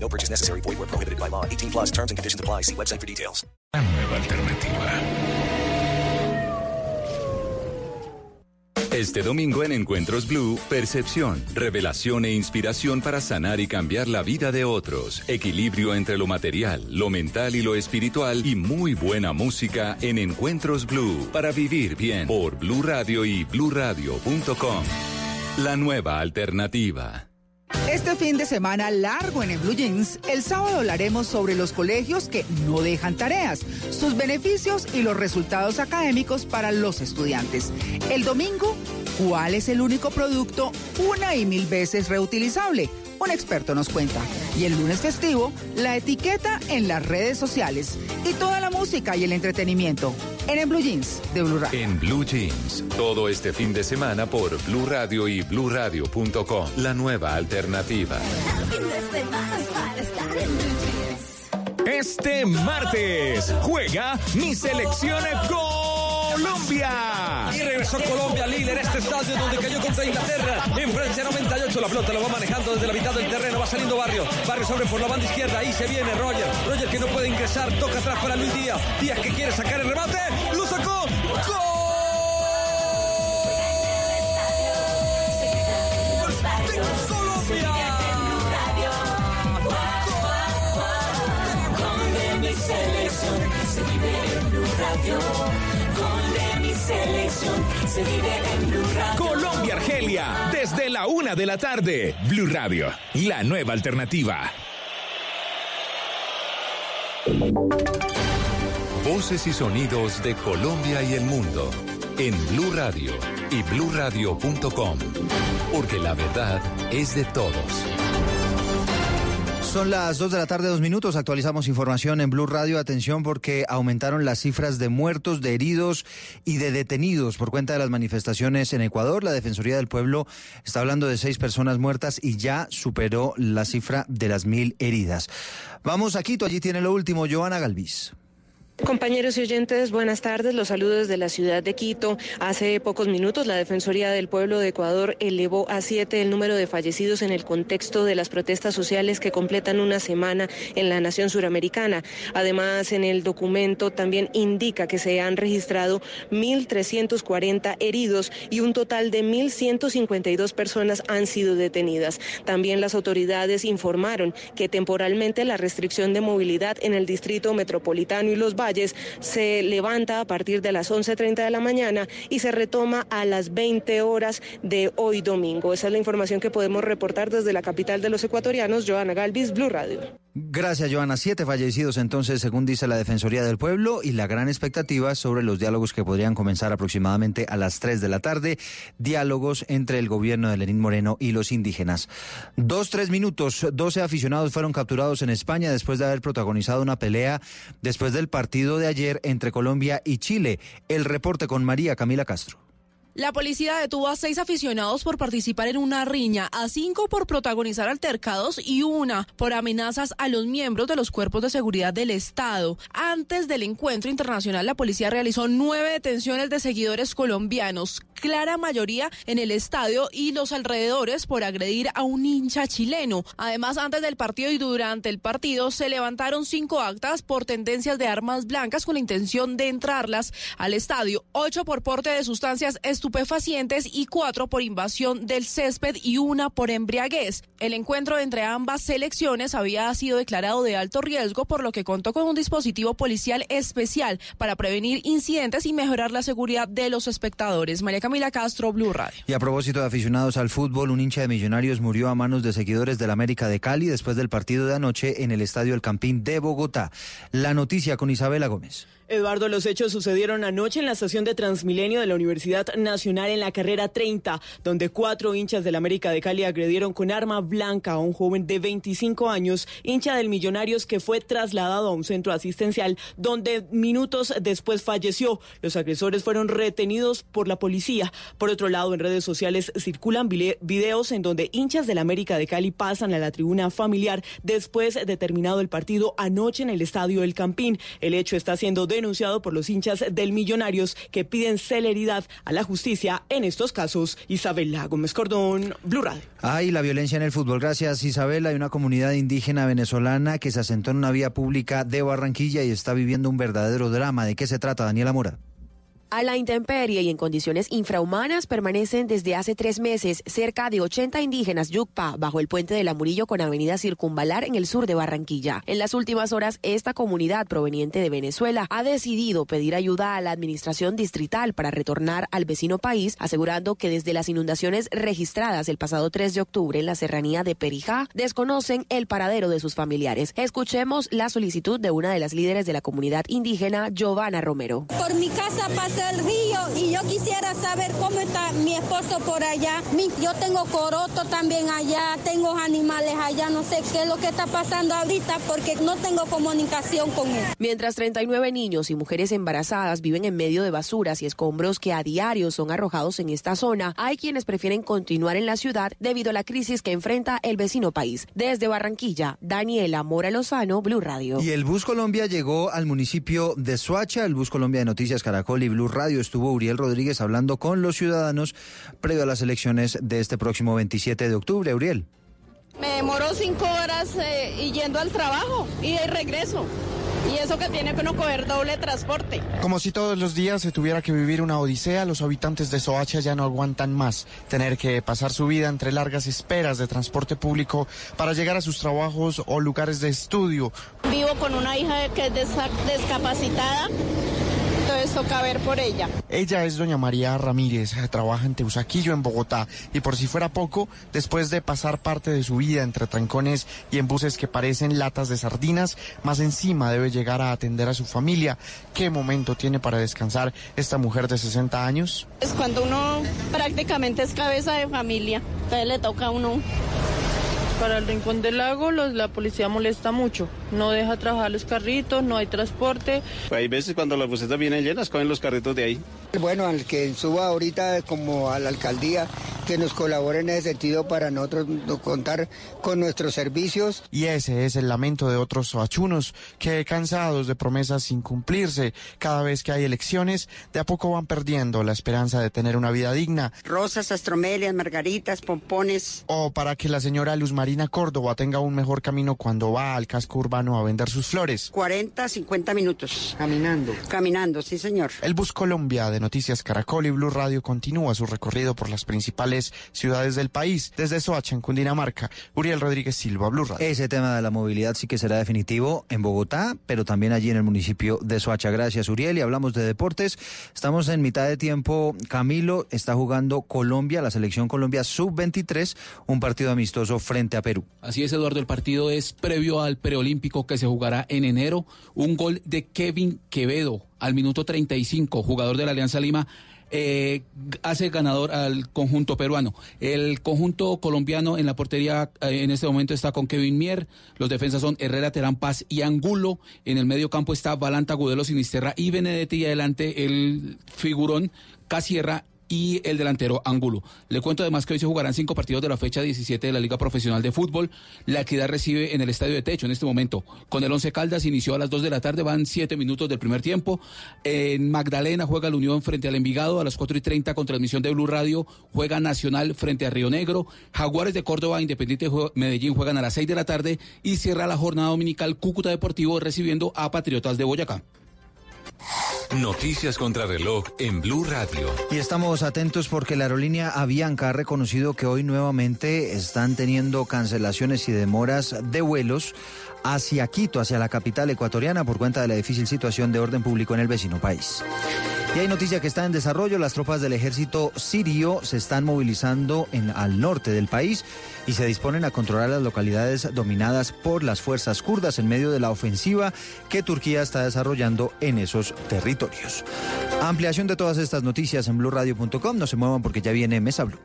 No purchase necessary. Void where prohibited by law. 18 plus terms and conditions apply. See website for details. La nueva alternativa. Este domingo en Encuentros Blue, percepción, revelación e inspiración para sanar y cambiar la vida de otros, equilibrio entre lo material, lo mental y lo espiritual y muy buena música en Encuentros Blue para vivir bien por Blue Radio y bluradio.com. La nueva alternativa. Este fin de semana largo en el Blue Jeans, el sábado hablaremos sobre los colegios que no dejan tareas, sus beneficios y los resultados académicos para los estudiantes. El domingo, ¿cuál es el único producto una y mil veces reutilizable? Un experto nos cuenta. Y el lunes festivo, la etiqueta en las redes sociales y toda la música y el entretenimiento en el Blue Jeans de Blue Radio. En Blue Jeans, todo este fin de semana por Blue Radio y bluradio.com. La nueva alternativa. Este martes juega mi selección Colombia. Y regresó Colombia líder este estadio donde cayó contra Inglaterra. En Francia 98 la pelota lo va manejando desde la mitad del terreno. Va saliendo Barrio. Barrio sobre por la banda izquierda. Ahí se viene Roger. Roger que no puede ingresar. Toca atrás para Luis Díaz. Díaz que quiere sacar el remate. Lo sacó. ¡Gol! ¡De Colombia! Colombia Argelia, desde la una de la tarde. Blue Radio, la nueva alternativa. Voces y sonidos de Colombia y el mundo en Blue Radio y bluradio.com. Porque la verdad es de todos. Son las 2 de la tarde, dos minutos. Actualizamos información en Blue Radio. Atención porque aumentaron las cifras de muertos, de heridos y de detenidos por cuenta de las manifestaciones en Ecuador. La Defensoría del Pueblo está hablando de seis personas muertas y ya superó la cifra de las mil heridas. Vamos a Quito. Allí tiene lo último, Joana Galvis. Compañeros y oyentes, buenas tardes. Los saludos desde la ciudad de Quito. Hace pocos minutos, la Defensoría del Pueblo de Ecuador elevó a siete el número de fallecidos en el contexto de las protestas sociales que completan una semana en la nación suramericana. Además, en el documento también indica que se han registrado 1.340 heridos y un total de 1.152 personas han sido detenidas. También las autoridades informaron que temporalmente la restricción de movilidad en el distrito metropolitano y los valles se levanta a partir de las 11.30 de la mañana y se retoma a las 20 horas de hoy domingo. Esa es la información que podemos reportar desde la capital de los ecuatorianos, Joana Galvis, Blue Radio. Gracias, Joana. Siete fallecidos entonces, según dice la Defensoría del Pueblo, y la gran expectativa sobre los diálogos que podrían comenzar aproximadamente a las 3 de la tarde, diálogos entre el gobierno de Lenín Moreno y los indígenas. Dos, tres minutos, 12 aficionados fueron capturados en España después de haber protagonizado una pelea después del partido de ayer entre Colombia y Chile. El reporte con María Camila Castro. La policía detuvo a seis aficionados por participar en una riña, a cinco por protagonizar altercados y una por amenazas a los miembros de los cuerpos de seguridad del Estado. Antes del encuentro internacional, la policía realizó nueve detenciones de seguidores colombianos, clara mayoría en el estadio y los alrededores por agredir a un hincha chileno. Además, antes del partido y durante el partido se levantaron cinco actas por tendencias de armas blancas con la intención de entrarlas al estadio, ocho por porte de sustancias estupefacientes y cuatro por invasión del césped y una por embriaguez. El encuentro entre ambas selecciones había sido declarado de alto riesgo, por lo que contó con un dispositivo policial especial para prevenir incidentes y mejorar la seguridad de los espectadores. María Camila Castro, Blue Radio. Y a propósito de aficionados al fútbol, un hincha de Millonarios murió a manos de seguidores del América de Cali después del partido de anoche en el Estadio El Campín de Bogotá. La noticia con Isabela Gómez. Eduardo, los hechos sucedieron anoche en la estación de Transmilenio de la Universidad Nacional en la carrera 30, donde cuatro hinchas del América de Cali agredieron con arma blanca a un joven de 25 años, hincha del Millonarios, que fue trasladado a un centro asistencial, donde minutos después falleció. Los agresores fueron retenidos por la policía. Por otro lado, en redes sociales circulan videos en donde hinchas del América de Cali pasan a la tribuna familiar después de terminado el partido anoche en el estadio El Campín. El hecho está siendo de denunciado por los hinchas del Millonarios que piden celeridad a la justicia en estos casos. Isabela Gómez Cordón, Blue Radio. Ay, la violencia en el fútbol. Gracias, Isabela. Hay una comunidad indígena venezolana que se asentó en una vía pública de Barranquilla y está viviendo un verdadero drama. ¿De qué se trata, Daniela Mora? A la intemperie y en condiciones infrahumanas permanecen desde hace tres meses cerca de 80 indígenas Yucpa bajo el puente de la Murillo con avenida Circunvalar en el sur de Barranquilla. En las últimas horas, esta comunidad proveniente de Venezuela ha decidido pedir ayuda a la administración distrital para retornar al vecino país, asegurando que desde las inundaciones registradas el pasado 3 de octubre en la serranía de Perijá, desconocen el paradero de sus familiares. Escuchemos la solicitud de una de las líderes de la comunidad indígena, Giovanna Romero. Por mi casa el río y yo quisiera saber cómo está mi esposo por allá. yo tengo coroto también allá, tengo animales allá, no sé qué es lo que está pasando ahorita porque no tengo comunicación con él. Mientras 39 niños y mujeres embarazadas viven en medio de basuras y escombros que a diario son arrojados en esta zona, hay quienes prefieren continuar en la ciudad debido a la crisis que enfrenta el vecino país. Desde Barranquilla, Daniela Mora Lozano, Blue Radio. Y el Bus Colombia llegó al municipio de Soacha, el Bus Colombia de Noticias Caracol y Blue Radio estuvo Uriel Rodríguez hablando con los ciudadanos previo a las elecciones de este próximo 27 de octubre. Uriel. Me demoró cinco horas eh, y yendo al trabajo y de regreso. Y eso que tiene que no coger doble transporte. Como si todos los días se tuviera que vivir una odisea, los habitantes de Soacha ya no aguantan más tener que pasar su vida entre largas esperas de transporte público para llegar a sus trabajos o lugares de estudio. Vivo con una hija que es discapacitada entonces toca ver por ella. Ella es doña María Ramírez, trabaja en Teusaquillo, en Bogotá, y por si fuera poco, después de pasar parte de su vida entre trancones y en buses que parecen latas de sardinas, más encima debe llegar a atender a su familia. ¿Qué momento tiene para descansar esta mujer de 60 años? Es cuando uno prácticamente es cabeza de familia, entonces le toca a uno para el Rincón del Lago los, la policía molesta mucho, no deja trabajar los carritos, no hay transporte. hay veces cuando las busetas vienen llenas, cogen los carritos de ahí. Bueno, al que suba ahorita como a la alcaldía, que nos colabore en ese sentido para nosotros contar con nuestros servicios. Y ese es el lamento de otros soachunos que cansados de promesas sin cumplirse, cada vez que hay elecciones, de a poco van perdiendo la esperanza de tener una vida digna. Rosas, astromelias, margaritas, pompones. O para que la señora Luz Marina Córdoba tenga un mejor camino cuando va al casco urbano a vender sus flores. 40, 50 minutos. Caminando. Caminando, sí, señor. El Bus Colombia de Noticias Caracol y Blue Radio continúa su recorrido por las principales ciudades del país. Desde Soacha, en Cundinamarca, Uriel Rodríguez Silva, Blue Radio. Ese tema de la movilidad sí que será definitivo en Bogotá, pero también allí en el municipio de Soacha. Gracias, Uriel. Y hablamos de deportes. Estamos en mitad de tiempo. Camilo está jugando Colombia, la selección Colombia sub-23, un partido amistoso frente a Perú. Así es, Eduardo, el partido es previo al preolímpico que se jugará en enero. Un gol de Kevin Quevedo al minuto 35, jugador de la Alianza Lima. Eh, hace ganador al conjunto peruano. El conjunto colombiano en la portería eh, en este momento está con Kevin Mier. Los defensas son Herrera, Terán Paz y Angulo. En el medio campo está Valanta, Gudelo, Sinisterra y Benedetti. Y adelante el figurón Casierra y el delantero Angulo. Le cuento además que hoy se jugarán cinco partidos de la fecha 17 de la Liga Profesional de Fútbol. La equidad recibe en el Estadio de Techo en este momento. Con el Once Caldas inició a las 2 de la tarde, van siete minutos del primer tiempo. En Magdalena juega la Unión frente al Envigado a las 4 y 30 con transmisión de Blue Radio. Juega Nacional frente a Río Negro. Jaguares de Córdoba, Independiente Medellín juegan a las 6 de la tarde y cierra la jornada dominical Cúcuta Deportivo recibiendo a Patriotas de Boyacá. Noticias contra reloj en Blue Radio. Y estamos atentos porque la aerolínea Avianca ha reconocido que hoy nuevamente están teniendo cancelaciones y demoras de vuelos hacia Quito, hacia la capital ecuatoriana, por cuenta de la difícil situación de orden público en el vecino país. Y hay noticia que está en desarrollo. Las tropas del ejército sirio se están movilizando en, al norte del país y se disponen a controlar las localidades dominadas por las fuerzas kurdas en medio de la ofensiva que Turquía está desarrollando en esos territorios. Ampliación de todas estas noticias en blurradio.com. No se muevan porque ya viene Mesa Blue.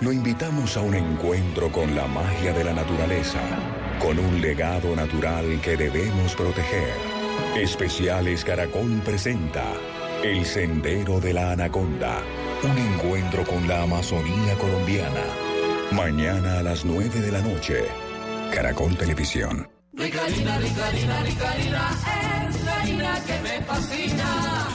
Lo invitamos a un encuentro con la magia de la naturaleza, con un legado natural que debemos proteger. Especiales Caracol presenta El Sendero de la Anaconda, un encuentro con la Amazonía colombiana. Mañana a las 9 de la noche, Caracol Televisión. Rica harina, rica harina, rica harina, es la que me fascina.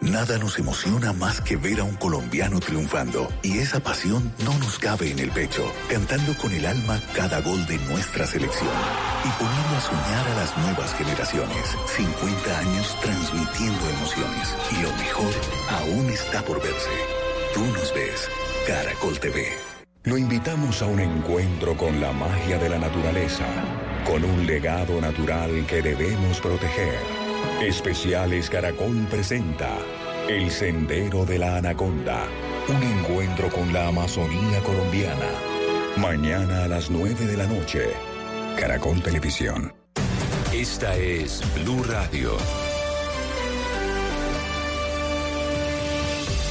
Nada nos emociona más que ver a un colombiano triunfando y esa pasión no nos cabe en el pecho, cantando con el alma cada gol de nuestra selección y poniendo a soñar a las nuevas generaciones. 50 años transmitiendo emociones y lo mejor aún está por verse. Tú nos ves, Caracol TV. Lo invitamos a un encuentro con la magia de la naturaleza, con un legado natural que debemos proteger. Especiales Caracol presenta El Sendero de la Anaconda, un encuentro con la Amazonía colombiana. Mañana a las 9 de la noche, Caracol Televisión. Esta es Blue Radio.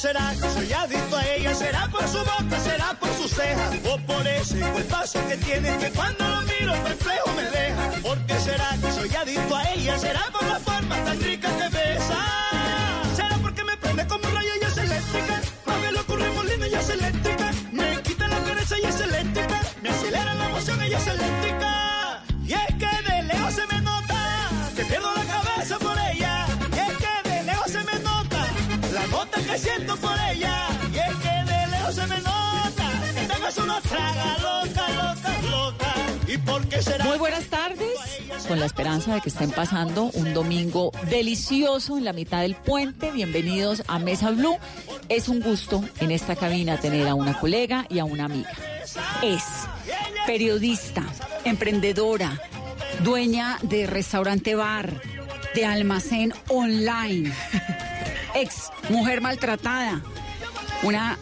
Será que soy adicto a ella? ¿Será por su boca? ¿Será por sus cejas? ¿O por ese cuerpazo que tiene que cuando lo miro el reflejo me deja? ¿Por qué será que soy adicto a ella? ¿Será por la forma tan rica que besa? Muy buenas tardes, con la esperanza de que estén pasando un domingo delicioso en la mitad del puente. Bienvenidos a Mesa Blue. Es un gusto en esta cabina tener a una colega y a una amiga. Es periodista, emprendedora, dueña de restaurante bar, de almacén online, ex mujer maltratada, una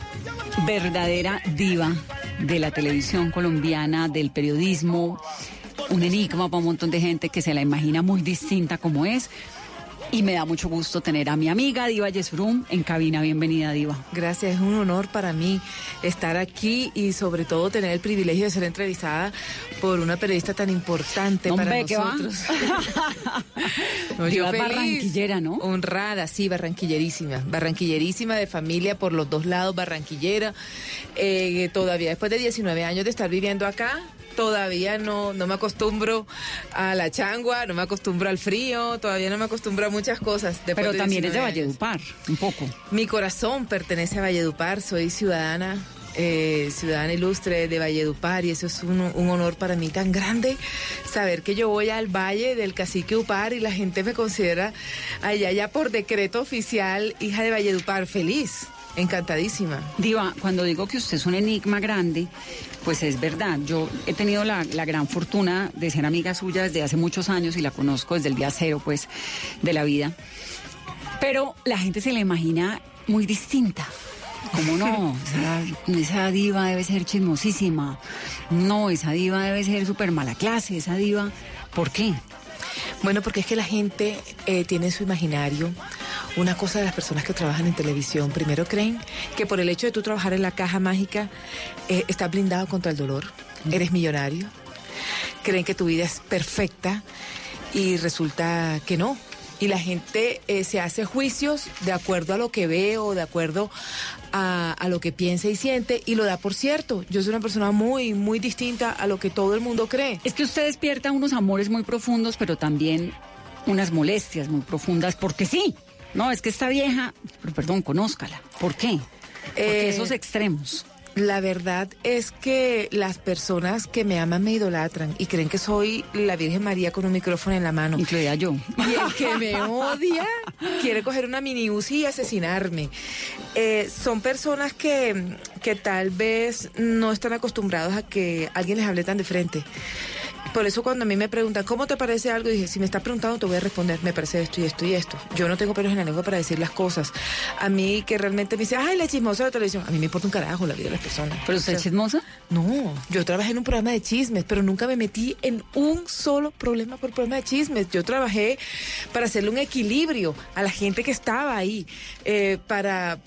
verdadera diva de la televisión colombiana, del periodismo, un enigma para un montón de gente que se la imagina muy distinta como es. Y me da mucho gusto tener a mi amiga Diva Yesurum en cabina. Bienvenida, Diva. Gracias, es un honor para mí estar aquí y sobre todo tener el privilegio de ser entrevistada por una periodista tan importante para nosotros. No, Diva feliz. barranquillera, ¿no? Honrada, sí, barranquillerísima. Barranquillerísima de familia por los dos lados, barranquillera. Eh, todavía después de 19 años de estar viviendo acá, todavía no, no me acostumbro a la changua, no me acostumbro al frío, todavía no me acostumbro a muchas cosas. Pero también es de 19 años. Valledupar, un poco. Mi corazón pertenece a Valledupar, soy ciudadana, eh, ciudadana ilustre de Valledupar y eso es un, un honor para mí tan grande saber que yo voy al valle del cacique Upar y la gente me considera allá ya por decreto oficial hija de Valledupar, feliz, encantadísima. Diva, cuando digo que usted es un enigma grande, pues es verdad. Yo he tenido la, la gran fortuna de ser amiga suya desde hace muchos años y la conozco desde el día cero, pues, de la vida. Pero la gente se la imagina muy distinta. ¿Cómo no? Esa, esa diva debe ser chismosísima. No, esa diva debe ser súper mala clase. Esa diva, ¿por qué? Bueno, porque es que la gente eh, tiene en su imaginario una cosa de las personas que trabajan en televisión. Primero creen que por el hecho de tú trabajar en la caja mágica eh, estás blindado contra el dolor, eres millonario. Creen que tu vida es perfecta y resulta que no. Y la gente eh, se hace juicios de acuerdo a lo que ve o de acuerdo a, a lo que piensa y siente y lo da por cierto. Yo soy una persona muy, muy distinta a lo que todo el mundo cree. Es que usted despierta unos amores muy profundos, pero también unas molestias muy profundas, porque sí. No, es que esta vieja, pero perdón, conózcala. ¿Por qué? Porque Eh, esos extremos. La verdad es que las personas que me aman me idolatran y creen que soy la Virgen María con un micrófono en la mano. Incluida yo. Y el que me odia quiere coger una mini Uzi y asesinarme. Eh, son personas que, que tal vez no están acostumbrados a que alguien les hable tan de frente. Por eso cuando a mí me preguntan, ¿cómo te parece algo? Dije, si me estás preguntando, te voy a responder, me parece esto y esto y esto. Yo no tengo pelos en la lengua para decir las cosas. A mí que realmente me dice, ay, la chismosa de la televisión. A mí me importa un carajo la vida de las personas. ¿Pero usted es chismosa? No, yo trabajé en un programa de chismes, pero nunca me metí en un solo problema por programa de chismes. Yo trabajé para hacerle un equilibrio a la gente que estaba ahí, eh, para,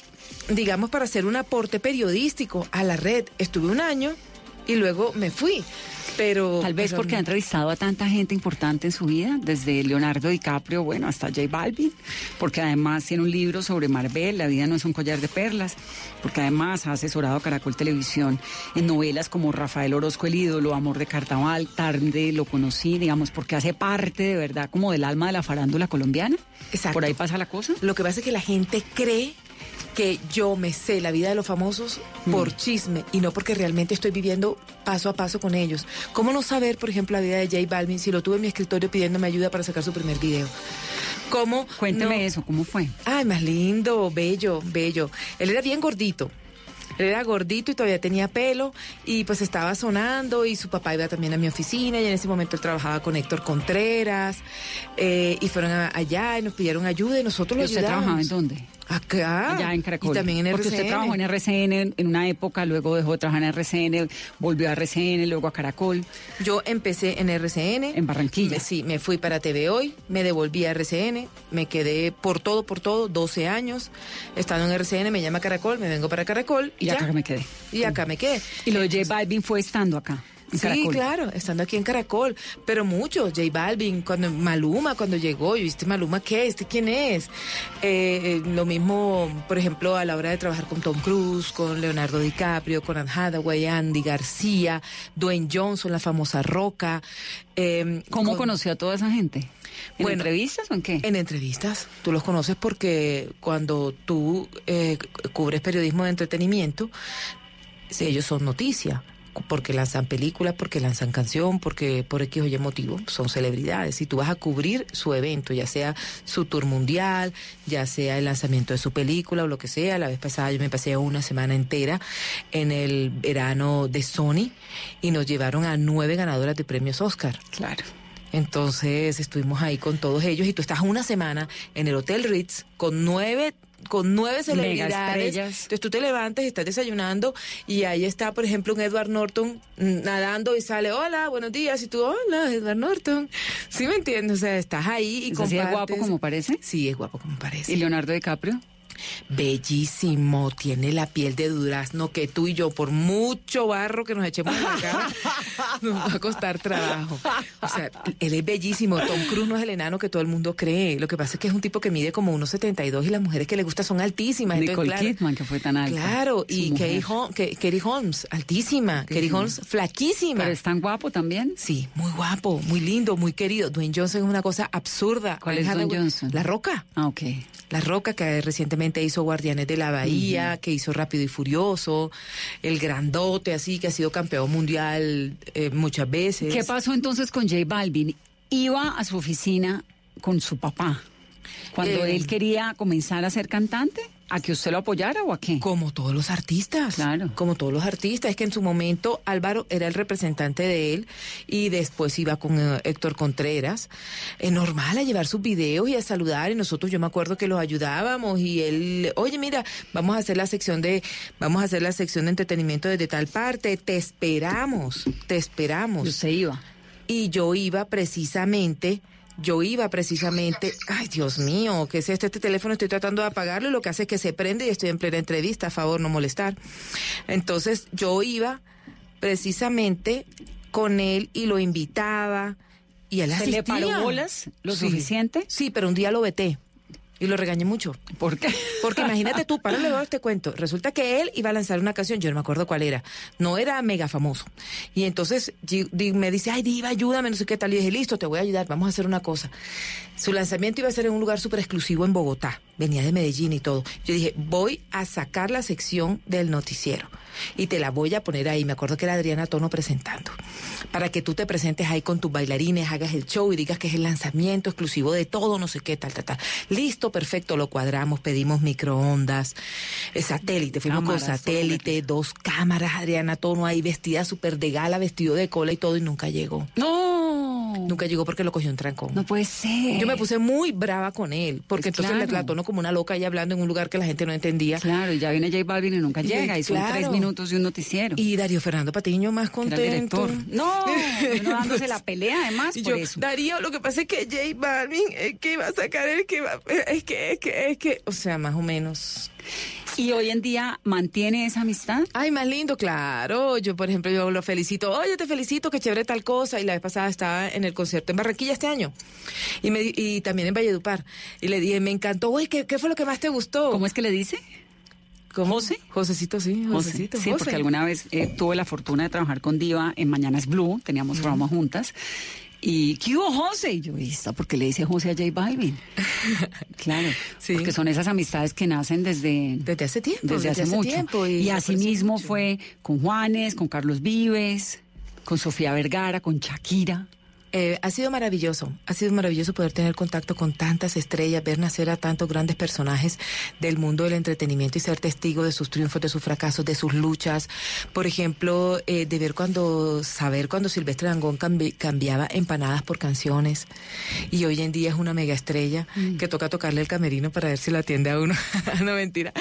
digamos, para hacer un aporte periodístico a la red. Estuve un año y luego me fui. Pero Tal vez porque ha entrevistado a tanta gente importante en su vida, desde Leonardo DiCaprio, bueno, hasta J Balvin, porque además tiene un libro sobre Marvel, La vida no es un collar de perlas, porque además ha asesorado a Caracol Televisión en novelas como Rafael Orozco, El ídolo, Amor de Cartaval, tarde lo conocí, digamos, porque hace parte de verdad como del alma de la farándula colombiana. Exacto. Por ahí pasa la cosa. Lo que pasa es que la gente cree que yo me sé la vida de los famosos Mm. por chisme y no porque realmente estoy viviendo paso a paso con ellos. ¿Cómo no saber, por ejemplo, la vida de J Balvin si lo tuve en mi escritorio pidiéndome ayuda para sacar su primer video? ¿Cómo? Cuénteme no- eso, ¿cómo fue? Ay, más lindo, bello, bello. Él era bien gordito. Él era gordito y todavía tenía pelo y pues estaba sonando y su papá iba también a mi oficina y en ese momento él trabajaba con Héctor Contreras eh, y fueron a- allá y nos pidieron ayuda y nosotros lo ¿Y usted ayudamos. trabajaba en dónde? Acá. Allá en Caracol. Y también en Porque RCN. usted trabajó en RCN en- una época, luego dejó de trabajar en RCN, volvió a RCN, luego a Caracol. Yo empecé en RCN. En Barranquilla. Me- sí, me fui para TV Hoy, me devolví a RCN, me quedé por todo, por todo, 12 años. Estando en RCN, me llama Caracol, me vengo para Caracol y, Y ya. acá me quedé. Y acá me quedé. Y lo de J Balvin fue estando acá. Sí, Caracol. claro, estando aquí en Caracol, pero muchos, J Balvin, cuando Maluma, cuando llegó, yo viste Maluma, ¿qué? ¿Este quién es? Eh, eh, lo mismo, por ejemplo, a la hora de trabajar con Tom Cruise, con Leonardo DiCaprio, con Anne Hathaway, Andy García, Dwayne Johnson, la famosa Roca. eh, ¿Cómo con- conoció a toda esa gente? ¿En Bueno, entrevistas o en qué? En entrevistas. Tú los conoces porque cuando tú eh, cu- cubres periodismo de entretenimiento, ellos son noticia. Porque lanzan películas, porque lanzan canción, porque por X o Y motivo son celebridades. Y tú vas a cubrir su evento, ya sea su tour mundial, ya sea el lanzamiento de su película o lo que sea. La vez pasada yo me pasé una semana entera en el verano de Sony y nos llevaron a nueve ganadoras de premios Oscar. Claro. Entonces estuvimos ahí con todos ellos y tú estás una semana en el Hotel Ritz con nueve con nueve celebridades. Entonces tú te levantas y estás desayunando y ahí está, por ejemplo, un Edward Norton mm, nadando y sale, hola, buenos días, y tú, hola, Edward Norton. ¿Sí me entiendes? O sea, estás ahí y ¿Es así de compartes. guapo como parece? Sí, es guapo como parece. ¿Y Leonardo DiCaprio? Bellísimo, tiene la piel de durazno que tú y yo, por mucho barro que nos echemos en la cara, nos va a costar trabajo. O sea, él es bellísimo. Tom Cruise no es el enano que todo el mundo cree. Lo que pasa es que es un tipo que mide como 1,72 y las mujeres que le gustan son altísimas. Entonces, Nicole claro, Kidman, que fue tan alta. Claro, y. Katie Holmes, Katie Holmes, altísima. Katie. Holmes, flaquísima. ¿Pero es tan guapo también? Sí, muy guapo, muy lindo, muy querido. Dwayne Johnson es una cosa absurda. ¿Cuál es Dwayne Johnson? La Roca. Ah, ok. La Roca, que recientemente hizo Guardianes de la Bahía, que hizo Rápido y Furioso, el grandote, así, que ha sido campeón mundial eh, muchas veces. ¿Qué pasó entonces con J Balvin? Iba a su oficina con su papá cuando Eh. él quería comenzar a ser cantante. ¿A que usted lo apoyara o a qué? Como todos los artistas. Claro. Como todos los artistas. Es que en su momento Álvaro era el representante de él y después iba con eh, Héctor Contreras. Es normal a llevar sus videos y a saludar y nosotros yo me acuerdo que los ayudábamos y él, oye mira, vamos a hacer la sección de, vamos a hacer la sección de entretenimiento desde tal parte, te esperamos, te esperamos. Y usted iba. Y yo iba precisamente, yo iba precisamente, ay Dios mío, ¿qué es este, este teléfono? Estoy tratando de apagarlo y lo que hace es que se prende y estoy en plena entrevista, a favor, no molestar. Entonces yo iba precisamente con él y lo invitaba y él ¿Se asistía. le paró bolas lo Sí. suficiente? Sí, pero un día lo veté. Y lo regañé mucho. ¿Por qué? Porque imagínate tú, para luego te cuento. Resulta que él iba a lanzar una canción, yo no me acuerdo cuál era. No era mega famoso. Y entonces me dice, ay, Diva, ayúdame, no sé qué tal. Y dije, listo, te voy a ayudar, vamos a hacer una cosa. Su lanzamiento iba a ser en un lugar súper exclusivo en Bogotá. Venía de Medellín y todo. Yo dije, voy a sacar la sección del noticiero. Y te la voy a poner ahí. Me acuerdo que era Adriana Tono presentando. Para que tú te presentes ahí con tus bailarines, hagas el show y digas que es el lanzamiento exclusivo de todo, no sé qué, tal, tal, tal. Listo, perfecto, lo cuadramos, pedimos microondas, eh, satélite, fuimos Cámaras, con satélite, dos cámaras, Adriana Tono ahí vestida súper de gala, vestido de cola y todo, y nunca llegó. No. Nunca llegó porque lo cogió un trancón. No puede ser. Yo me puse muy brava con él, porque Pues entonces claro. la tono como una loca ahí hablando en un lugar que la gente no entendía. Claro, y ya viene J Balvin y nunca llega. Y son claro. tres minutos de un noticiero. Y Darío Fernando Patiño más contento. director. No, uno dándose la pelea además Y por yo, eso. Darío, lo que pasa es que J Balvin es que iba a sacar el que va, es que, es que, es que, o sea, más o menos. ¿Y hoy en día mantiene esa amistad? Ay, más lindo, claro. Yo, por ejemplo, yo lo felicito. Oye, te felicito, qué chévere tal cosa. Y la vez pasada estaba en el concierto en Barranquilla este año. Y, me, y también en Valledupar. Y le dije, me encantó. Oye, ¿qué, ¿qué fue lo que más te gustó? ¿Cómo es que le dice? ¿Cómo? José. Josecito, sí. Josecito, Sí, José. porque alguna vez eh, tuve la fortuna de trabajar con Diva en Mañanas Blue, teníamos programa juntas. Y, ¿qué hubo, José? Y yo, ¿y esta por qué le dice José a J Balvin? claro, porque son esas amistades que nacen desde... Desde hace tiempo. Desde, hace, mucho. tiempo. y así mismo mucho. fue con Juanes, con Carlos Vives, con Sofía Vergara, con Shakira. Eh, ha sido maravilloso, ha sido maravilloso poder tener contacto con tantas estrellas, ver nacer a tantos grandes personajes del mundo del entretenimiento y ser testigo de sus triunfos, de sus fracasos, de sus luchas. Por ejemplo, eh, de ver cuando, saber cuando Silvestre Dangón cambi- cambiaba empanadas por canciones y hoy en día es una mega estrella que toca tocarle el camerino para ver si lo atiende a uno. no, mentira.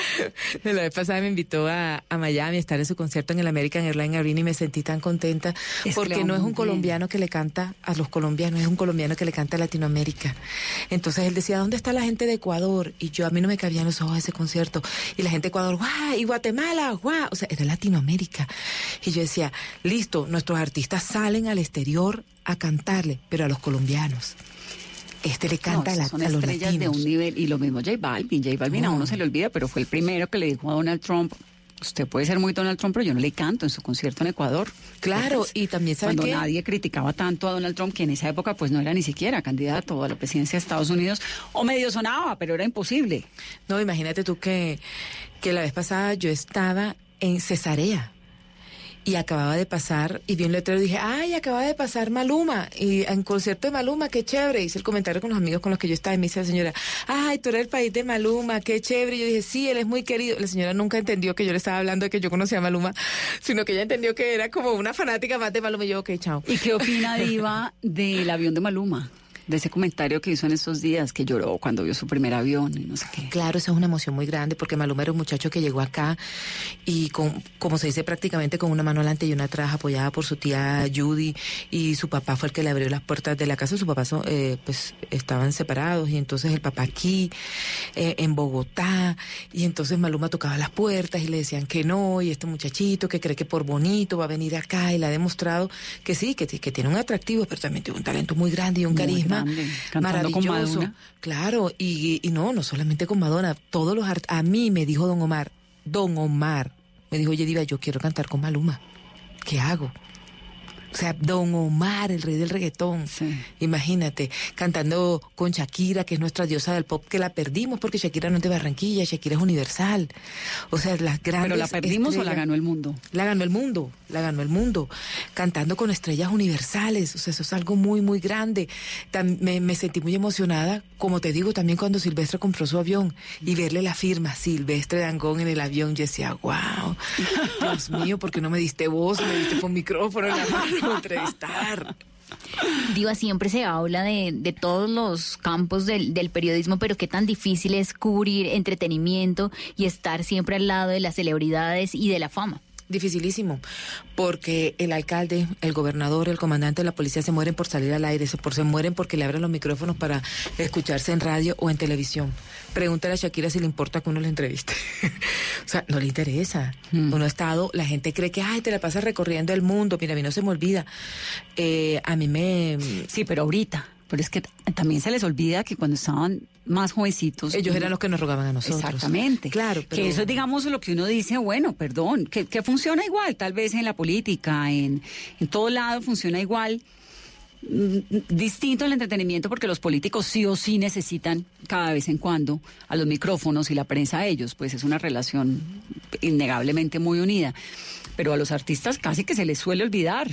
La vez pasada me invitó a, a Miami a estar en su concierto en el American Airlines Arena y me sentí tan contenta Es porque no es un bien. colombiano que le canta a los colombianos, es un colombiano que le canta a Latinoamérica. Entonces él decía, ¿dónde está la gente de Ecuador? Y yo, a mí no me cabían los ojos ese concierto. Y la gente de Ecuador, ¡guau! Y Guatemala, ¡guau! O sea, era Latinoamérica. Y yo decía, listo, nuestros artistas salen al exterior a cantarle, pero a los colombianos. Este le canta No, a, la- son a los estrellas de latinos. un nivel, y lo mismo J Balvin. J Balvin a No. uno se le olvida, pero fue el primero que le dijo a Donald Trump, usted puede ser muy Donald Trump, pero yo no le canto en su concierto en Ecuador. Claro, Entonces, y también, ¿sabe Cuando nadie criticaba tanto a Donald Trump, que en esa época pues no era ni siquiera candidato a la presidencia de Estados Unidos, o medio sonaba, pero era imposible. No, imagínate tú que, que la vez pasada yo estaba en Cesarea y acababa de pasar y vi un letrero y dije, ay, acaba de pasar Maluma y en concierto de Maluma, qué chévere. Hice el comentario con los amigos con los que yo estaba y me dice la señora, ay, tú eres el país de Maluma, qué chévere. Y yo dije, sí, él es muy querido. La señora nunca entendió que yo le estaba hablando de que yo conocía a Maluma, sino que ella entendió que era como una fanática más de Maluma y yo, ok, chao. ¿Y qué opina Diva del avión de Maluma? De ese comentario que hizo en estos días, que lloró cuando vio su primer avión y no sé qué. Claro, esa es una emoción muy grande porque Maluma era un muchacho que llegó acá y con, como se dice prácticamente con una mano adelante y una atrás apoyada por su tía Judy y su papá fue el que le abrió las puertas de la casa. Su papá son, eh, pues estaban separados y entonces el papá aquí eh, en Bogotá y entonces Maluma tocaba las puertas y le decían que no y este muchachito que cree que por bonito va a venir acá y le ha demostrado que sí, que, que tiene un atractivo, pero también tiene un talento muy grande y un Muy carisma con maravilloso. Madonna. Claro, y, y no, no solamente con Madonna, todos los art- a mí me dijo Don Omar, Don Omar, me dijo, oye Diva, yo quiero cantar con Maluma. ¿Qué hago? O sea, Don Omar, el rey del reggaetón. Imagínate, cantando con Shakira, que es nuestra diosa del pop, que la perdimos porque Shakira no es de Barranquilla, Shakira es universal. O sea, las grandes. ¿Pero la perdimos o la ganó el mundo? La ganó el mundo, la ganó el mundo, cantando con estrellas universales, o sea, eso es algo muy, muy grande. Tam- me, me sentí muy emocionada, como te digo, también cuando Silvestre compró su avión y verle la firma Silvestre Dangón en el avión, yo decía, wow, Dios mío, ¿por qué no me diste voz, me diste con micrófono en la mano entrevistar? Diva, siempre se habla de, de todos los campos del, del periodismo, pero qué tan difícil es cubrir entretenimiento y estar siempre al lado de las celebridades y de la fama. Dificilísimo, porque el alcalde, el gobernador, el comandante de la policía se mueren por salir al aire, se, por, se mueren porque le abren los micrófonos para escucharse en radio o en televisión. Pregúntale a Shakira si le importa que uno le entreviste. o sea, no le interesa. Uno ha estado, la gente cree que, ay, te la pasas recorriendo el mundo. Mira, a mí no se me olvida. Eh, a mí me... Sí, pero ahorita. Pero es que también se les olvida que cuando estaban más jovencitos. Ellos eran los que nos rogaban a nosotros. Exactamente. Claro, pero- Que eso es, digamos, lo que uno dice, bueno, perdón, que, que funciona igual, tal vez en la política, en, en todo lado funciona igual. Mm, Distinto el entretenimiento porque los políticos sí o sí necesitan cada vez en cuando a los micrófonos y la prensa a ellos, pues es una relación innegablemente muy unida. Pero a los artistas casi que se les suele olvidar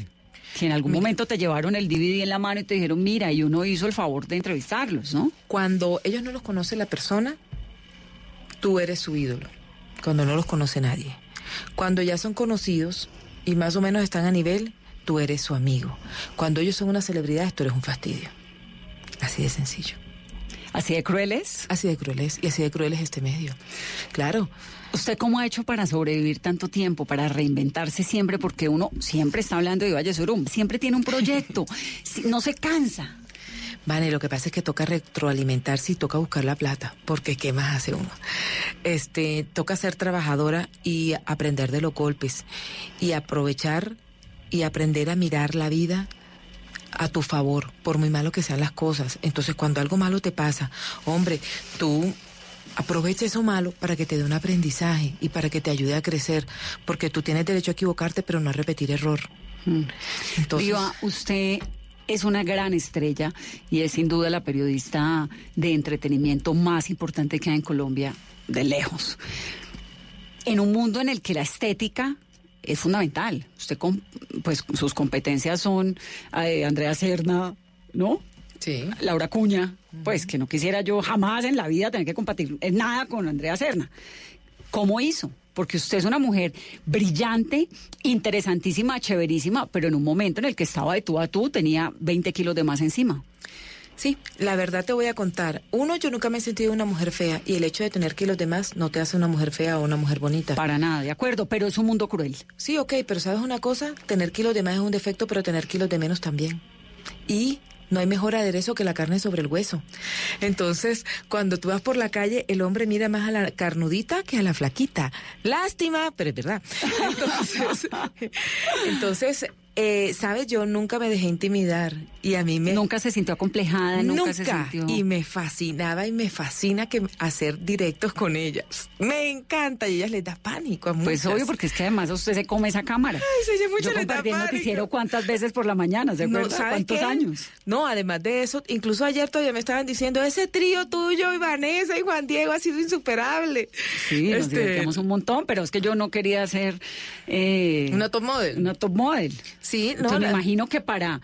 que en algún momento te llevaron el DVD en la mano y te dijeron, mira, y uno hizo el favor de entrevistarlos, ¿no? Cuando ellos no los conoce la persona, tú eres su ídolo. Cuando no los conoce nadie. Cuando ya son conocidos y más o menos están a nivel, tú eres su amigo. Cuando ellos son una celebridad, tú eres un fastidio. Así de sencillo. ¿Así de crueles? Así de crueles. Y así de cruel es este medio. Claro. ¿Usted cómo ha hecho para sobrevivir tanto tiempo, para reinventarse siempre? Porque uno siempre está hablando de Valle Sorum, siempre tiene un proyecto, no se cansa. Vale, lo que pasa es que toca retroalimentarse y toca buscar la plata, porque ¿qué más hace uno? Este, toca ser trabajadora y aprender de los golpes y aprovechar y aprender a mirar la vida a tu favor, por muy malo que sean las cosas. Entonces, cuando algo malo te pasa, hombre, tú aprovecha eso malo para que te dé un aprendizaje y para que te ayude a crecer, porque tú tienes derecho a equivocarte, pero no a repetir error. Entonces, Viva, usted es una gran estrella y es sin duda la periodista de entretenimiento más importante que hay en Colombia, de lejos. En un mundo en el que la estética es fundamental. Usted, con, pues sus competencias son eh, Andrea Serna, ¿no? Sí. Laura Cuña, pues que no quisiera yo jamás en la vida tener que compartir en nada con Andrea Serna. ¿Cómo hizo? Porque usted es una mujer brillante, interesantísima, chéverísima, pero en un momento en el que estaba de tú a tú tenía 20 kilos de más encima. Sí, la verdad te voy a contar. Uno, yo nunca me he sentido una mujer fea y el hecho de tener que los demás no te hace una mujer fea o una mujer bonita. Para nada, de acuerdo, pero es un mundo cruel. Sí, ok, pero ¿sabes una cosa? Tener kilos de más es un defecto, pero tener kilos de menos también. Y no hay mejor aderezo que la carne sobre el hueso. Entonces, cuando tú vas por la calle, el hombre mira más a la carnudita que a la flaquita. Lástima, pero es verdad. Entonces, entonces eh, sabes, yo nunca me dejé intimidar y a mí me... Nunca se sintió acomplejada, nunca, Nunca. se sintió... Y me fascinaba y me fascina que hacer directos con ellas. Me encanta y ellas les da pánico a Pues obvio, porque es que además usted se come esa cámara. Ay, sí, sí, mucho Yo les da pánico. noticiero cuántas veces por la mañana, ¿se No, acuerda? ¿sabes ¿Cuántos qué? años? No, además de eso, incluso ayer todavía me estaban diciendo, ese trío tuyo y Vanessa y Juan Diego ha sido insuperable. Sí, nos Este, divertíamos un montón, pero es que yo no quería ser... Eh, Una top model. Una top model. Sí, no, Entonces me imagino que para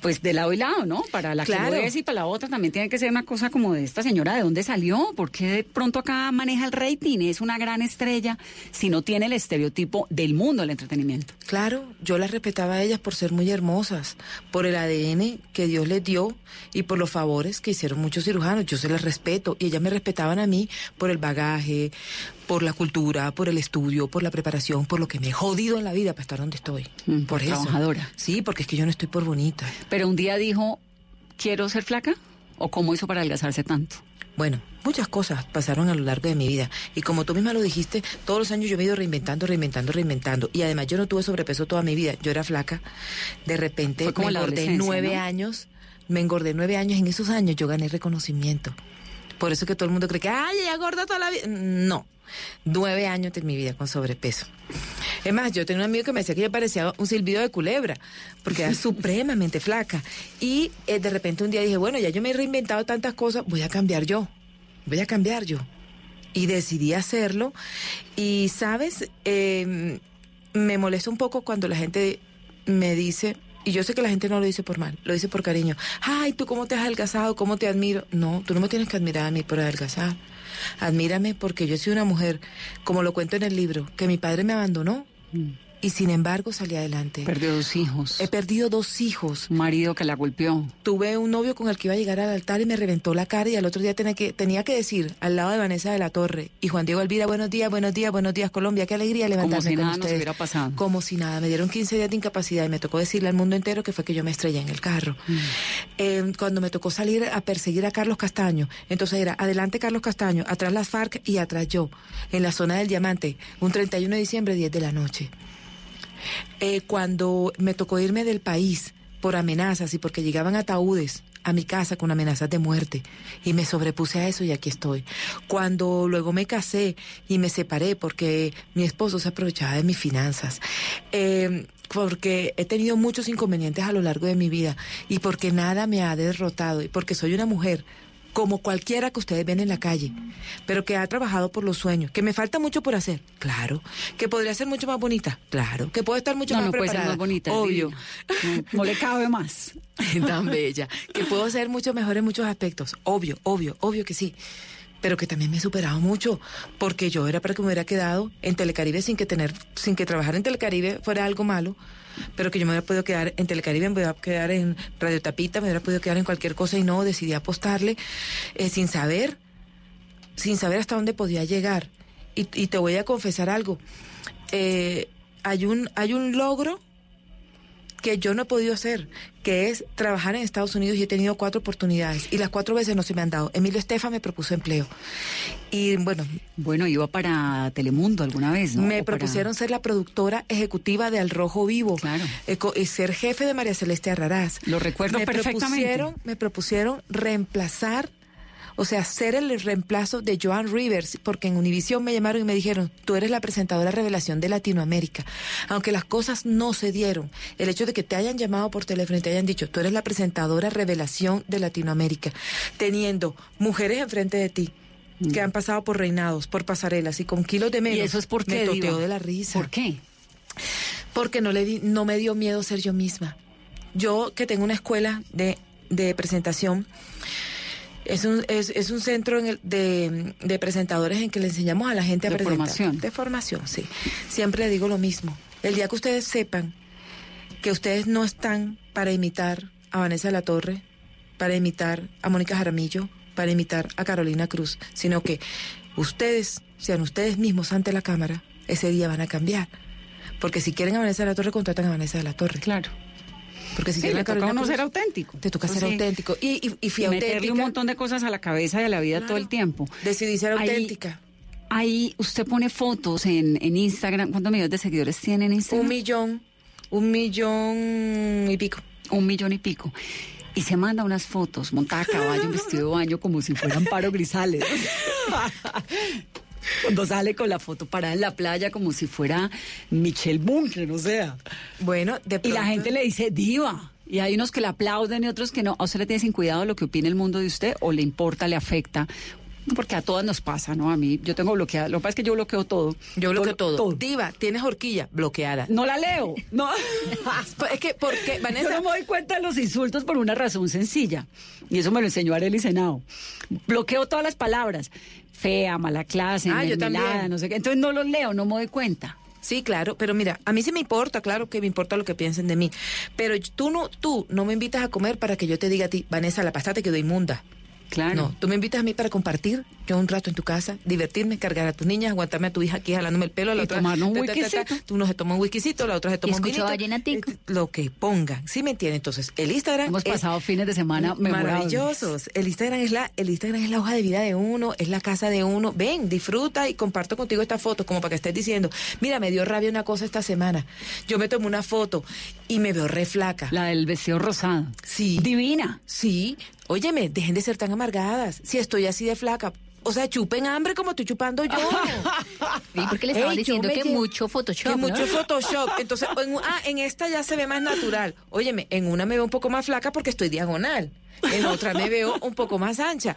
pues de lado y lado, ¿no? Para la Claro. que lo es y para la otra también tiene que ser una cosa como de esta señora, ¿de dónde salió? ¿Por qué de pronto acá maneja el rating? Es una gran estrella si no tiene el estereotipo del mundo del entretenimiento. Claro, yo las respetaba a ellas por ser muy hermosas, por el ADN que Dios les dio y por los favores que hicieron muchos cirujanos. Yo se las respeto y ellas me respetaban a mí por el bagaje, por la cultura, por el estudio, por la preparación, por lo que me he jodido en la vida para estar donde estoy. Mm, por eso. trabajadora. Sí, porque es que yo no estoy por bonita. Pero un día dijo, ¿quiero ser flaca? ¿O cómo hizo para adelgazarse tanto? Bueno, muchas cosas pasaron a lo largo de mi vida. Y como tú misma lo dijiste, todos los años yo me he ido reinventando, reinventando, reinventando. Y además yo no tuve sobrepeso toda mi vida. Yo era flaca. De repente Fue como me engordé nueve ¿no? años. Me engordé nueve años. En esos años yo gané reconocimiento. Por eso que todo el mundo cree que, ay, ella gorda toda la vida. No. Nueve años de mi vida con sobrepeso. Es más, yo tenía un amigo que me decía que yo parecía un silbido de culebra, porque era supremamente flaca. Y eh, de repente un día dije, bueno, ya yo me he reinventado tantas cosas, voy a cambiar yo. Voy a cambiar yo. Y decidí hacerlo. Y, ¿sabes? Eh, me molesta un poco cuando la gente me dice, y yo sé que la gente no lo dice por mal, lo dice por cariño. Ay, tú cómo te has adelgazado, cómo te admiro. No, tú no me tienes que admirar a mí por adelgazar. Admírame porque yo soy una mujer, como lo cuento en el libro, que mi padre me abandonó y sin embargo salí adelante. Perdió dos hijos. He perdido dos hijos. Un marido que la golpeó. Tuve un novio con el que iba a llegar al altar y me reventó la cara y al otro día tenía que, tenía que decir al lado de Vanessa de la Torre y Juan Diego Elvira, buenos días, buenos días, buenos días Colombia, qué alegría levantarme si con nada nos ustedes. hubiera pasado. Como si nada, me dieron 15 días de incapacidad y me tocó decirle al mundo entero que fue que yo me estrellé en el carro. Mm. Eh, cuando me tocó salir a perseguir a Carlos Castaño, entonces era adelante Carlos Castaño, atrás las FARC y atrás yo, en la zona del Diamante, un 31 de diciembre, 10 de la noche. Eh, cuando me tocó irme del país por amenazas y porque llegaban ataúdes a mi casa con amenazas de muerte y me sobrepuse a eso y aquí estoy. Cuando luego me casé y me separé porque mi esposo se aprovechaba de mis finanzas. Eh, porque he tenido muchos inconvenientes a lo largo de mi vida y porque nada me ha derrotado y porque soy una mujer como cualquiera que ustedes ven en la calle, pero que ha trabajado por los sueños, que me falta mucho por hacer, claro, que podría ser mucho más bonita, claro, que puedo estar mucho No, más no puede ser preparada, más bonita, obvio. No, no le cabe más. tan bella, que puedo ser mucho mejor en muchos aspectos, obvio, obvio, obvio que sí. Pero que también me he superado mucho, porque yo era para que me hubiera quedado en Telecaribe sin que tener, sin que trabajar en Telecaribe fuera algo malo, pero que yo me hubiera podido quedar en Telecaribe, me hubiera quedar en Radio Tapita, me hubiera podido quedar en cualquier cosa y no, decidí apostarle eh, sin saber, sin saber hasta dónde podía llegar. Y, y te voy a confesar algo, eh, hay un, hay un logro que yo no he podido hacer, que es trabajar en Estados Unidos y he tenido cuatro oportunidades y las cuatro veces no se me han dado. Emilio Estefa me propuso empleo y bueno, Bueno, iba para Telemundo alguna vez, ¿no? me para- propusieron ser la productora ejecutiva de Al Rojo Vivo eh, co- y ser jefe de María Celeste Arraraz. Lo recuerdo me perfectamente. Propusieron, me propusieron reemplazar o sea, ser el reemplazo de Joan Rivers, porque en Univision me llamaron y me dijeron, tú eres la presentadora revelación de Latinoamérica. Aunque las cosas no se dieron, el hecho de que te hayan llamado por teléfono y te hayan dicho, tú eres la presentadora revelación de Latinoamérica, teniendo mujeres enfrente de ti, que han pasado por reinados, por pasarelas y con kilos de menos. ¿Y eso es por qué, Me toteo de la risa. ¿Por qué? Porque no, le di- no me dio miedo ser yo misma. Yo que tengo una escuela de, de presentación, es un, es, es un centro en el- de, de presentadores en que le enseñamos a la gente a De presentar. formación. De formación, sí. Siempre le digo lo mismo. El día que ustedes sepan que ustedes no están para imitar a Vanessa de la Torre, para imitar a Mónica Jaramillo, para imitar a Carolina Cruz, sino que ustedes sean ustedes mismos ante la cámara, ese día van a cambiar. Porque si quieren a Vanessa de la Torre, contratan a Vanessa de la Torre. Claro. Porque si Sí, quieren le toca uno Cruz, ser auténtico. Te toca ser auténtico. Y, y, y fui Y meterle auténtica. un montón de cosas a la cabeza y a la vida todo el tiempo. Decidí ser Ahí- auténtica. Ahí usted pone fotos en, en Instagram. ¿Cuántos millones de seguidores tiene en Instagram? Un millón, un millón y pico. Un millón y pico. Y se manda unas fotos montada a caballo, en vestido de baño, como si fueran Paro Grisales. Cuando sale con la foto parada en la playa, como si fuera Michelle Bunker, o sea. Bueno, de Y la pronto- gente le dice diva. Y hay unos que le aplauden y otros que no. ¿A usted le tiene sin cuidado lo que opina el mundo de usted o le importa, le afecta Porque a todas nos pasa, ¿no? A mí, yo tengo bloqueada. Lo que pasa es que yo bloqueo todo. Yo bloqueo todo. Diva, tienes horquilla bloqueada. No la leo. No. es que, porque, Vanessa. Yo no me doy cuenta de los insultos por una razón sencilla. Y eso me lo enseñó Arely Senado. Bloqueo todas las palabras. Fea, mala clase, Ah, yo mermelada, también. no sé qué. Entonces no los leo, no me doy cuenta. Sí, claro, pero mira, a mí sí me importa, claro que me importa lo que piensen de mí. Pero tú no, tú no me invitas a comer para que yo te diga a ti, Vanessa, la pasta te quedó inmunda. Claro. No, tú me invitas a mí para compartir yo un rato en tu casa, divertirme, cargar a tus niñas, aguantarme a tu hija aquí jalándome el pelo, a la Y otra tomarnos un ta, ta. Tú se toma un whiskycito, la otra se toma un escucha vinito. Eh, Lo que pongan, ¿sí me entiendes? Entonces, el Instagram Hemos es pasado fines de semana maravillosos. El Instagram es la el Instagram es la hoja de vida de uno, es la casa de uno. Ven, disfruta y comparto contigo esta foto como para que estés diciendo, mira, me dio rabia una cosa esta semana. Yo me tomé una foto y me veo re flaca. La del vestido rosado. Sí. Divina. Sí. Óyeme, dejen de ser tan amargadas. Si estoy así de flaca, o sea, chupen hambre como estoy chupando yo. Sí, porque le estaban Ey, diciendo que mucho Photoshop. Que ¿no? mucho Photoshop. Entonces, en, un- ah, en esta ya se ve más natural. Óyeme, en una me veo un poco más flaca porque estoy diagonal. En otra me veo un poco más ancha.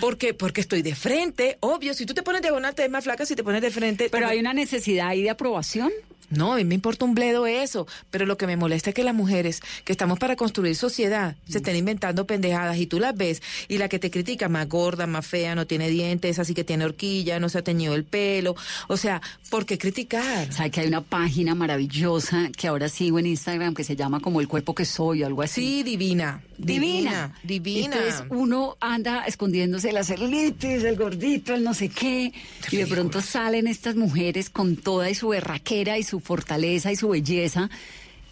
Porque, porque estoy de frente. Obvio, si tú te pones diagonal te ves más flaca, si te pones de frente. Pero hay una necesidad ahí de aprobación. No, a mí me importa un bledo eso, pero lo que me molesta es que las mujeres que estamos para construir sociedad se estén inventando pendejadas y tú las ves y la que te critica más gorda, más fea, no tiene dientes, así que tiene horquilla, no se ha teñido el pelo, o sea, ¿por qué criticar? Sabe que hay una página maravillosa que ahora sigo en Instagram que se llama como El cuerpo que soy o algo así. Sí, divina, divina, divina. Entonces uno anda escondiéndose la celulitis, el gordito, el no sé qué, y de pronto salen estas mujeres con toda y su berraquera y su fortaleza y su belleza.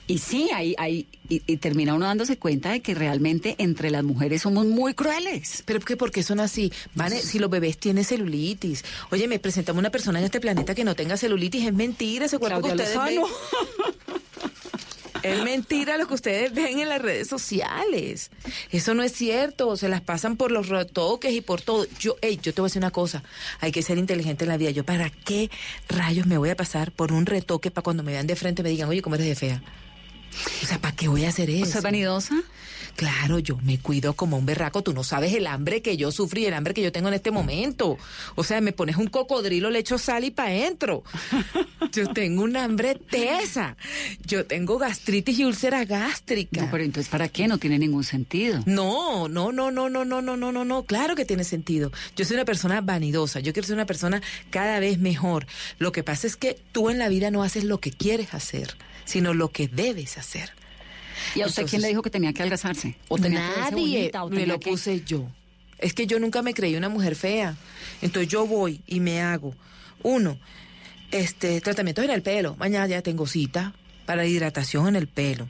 Y sí, hay, hay, y, y termina uno dándose cuenta de que realmente entre las mujeres somos muy crueles. Pero que porque son así, Vane, si los bebés tienen celulitis. Oye, me presentamos una persona en este planeta que no tenga celulitis, es mentira ese cuerpo Claudia que ustedes. Es mentira lo que ustedes ven en las redes sociales. Eso no es cierto. Se las pasan por los retoques y por todo. Yo, hey, yo te voy a decir una cosa. Hay que ser inteligente en la vida. Yo, ¿para qué rayos me voy a pasar por un retoque para cuando me vean de frente me digan, oye, ¿cómo eres de fea? O sea, ¿para qué voy a hacer eso? ¿Usted es vanidosa? Claro, yo me cuido como un berraco. Tú no sabes el hambre que yo sufrí, el hambre que yo tengo en este momento. O sea, me pones un cocodrilo, le echo sal y pa' adentro. Yo tengo un hambre tesa. Yo tengo gastritis y úlcera gástrica. No, pero entonces, ¿para qué? No tiene ningún sentido. No, no, no, no, no, no, no, no, no, no. Claro que tiene sentido. Yo soy una persona vanidosa. Yo quiero ser una persona cada vez mejor. Lo que pasa es que tú en la vida no haces lo que quieres hacer, sino lo que debes hacer. ¿Y a usted quién le dijo que tenía que algazarse? ¿O tenía que Nadie bonita, o me lo que- puse yo. Es que yo nunca me creí una mujer fea. Entonces yo voy y me hago, uno, este, tratamientos en el pelo. Mañana ya tengo cita para hidratación en el pelo.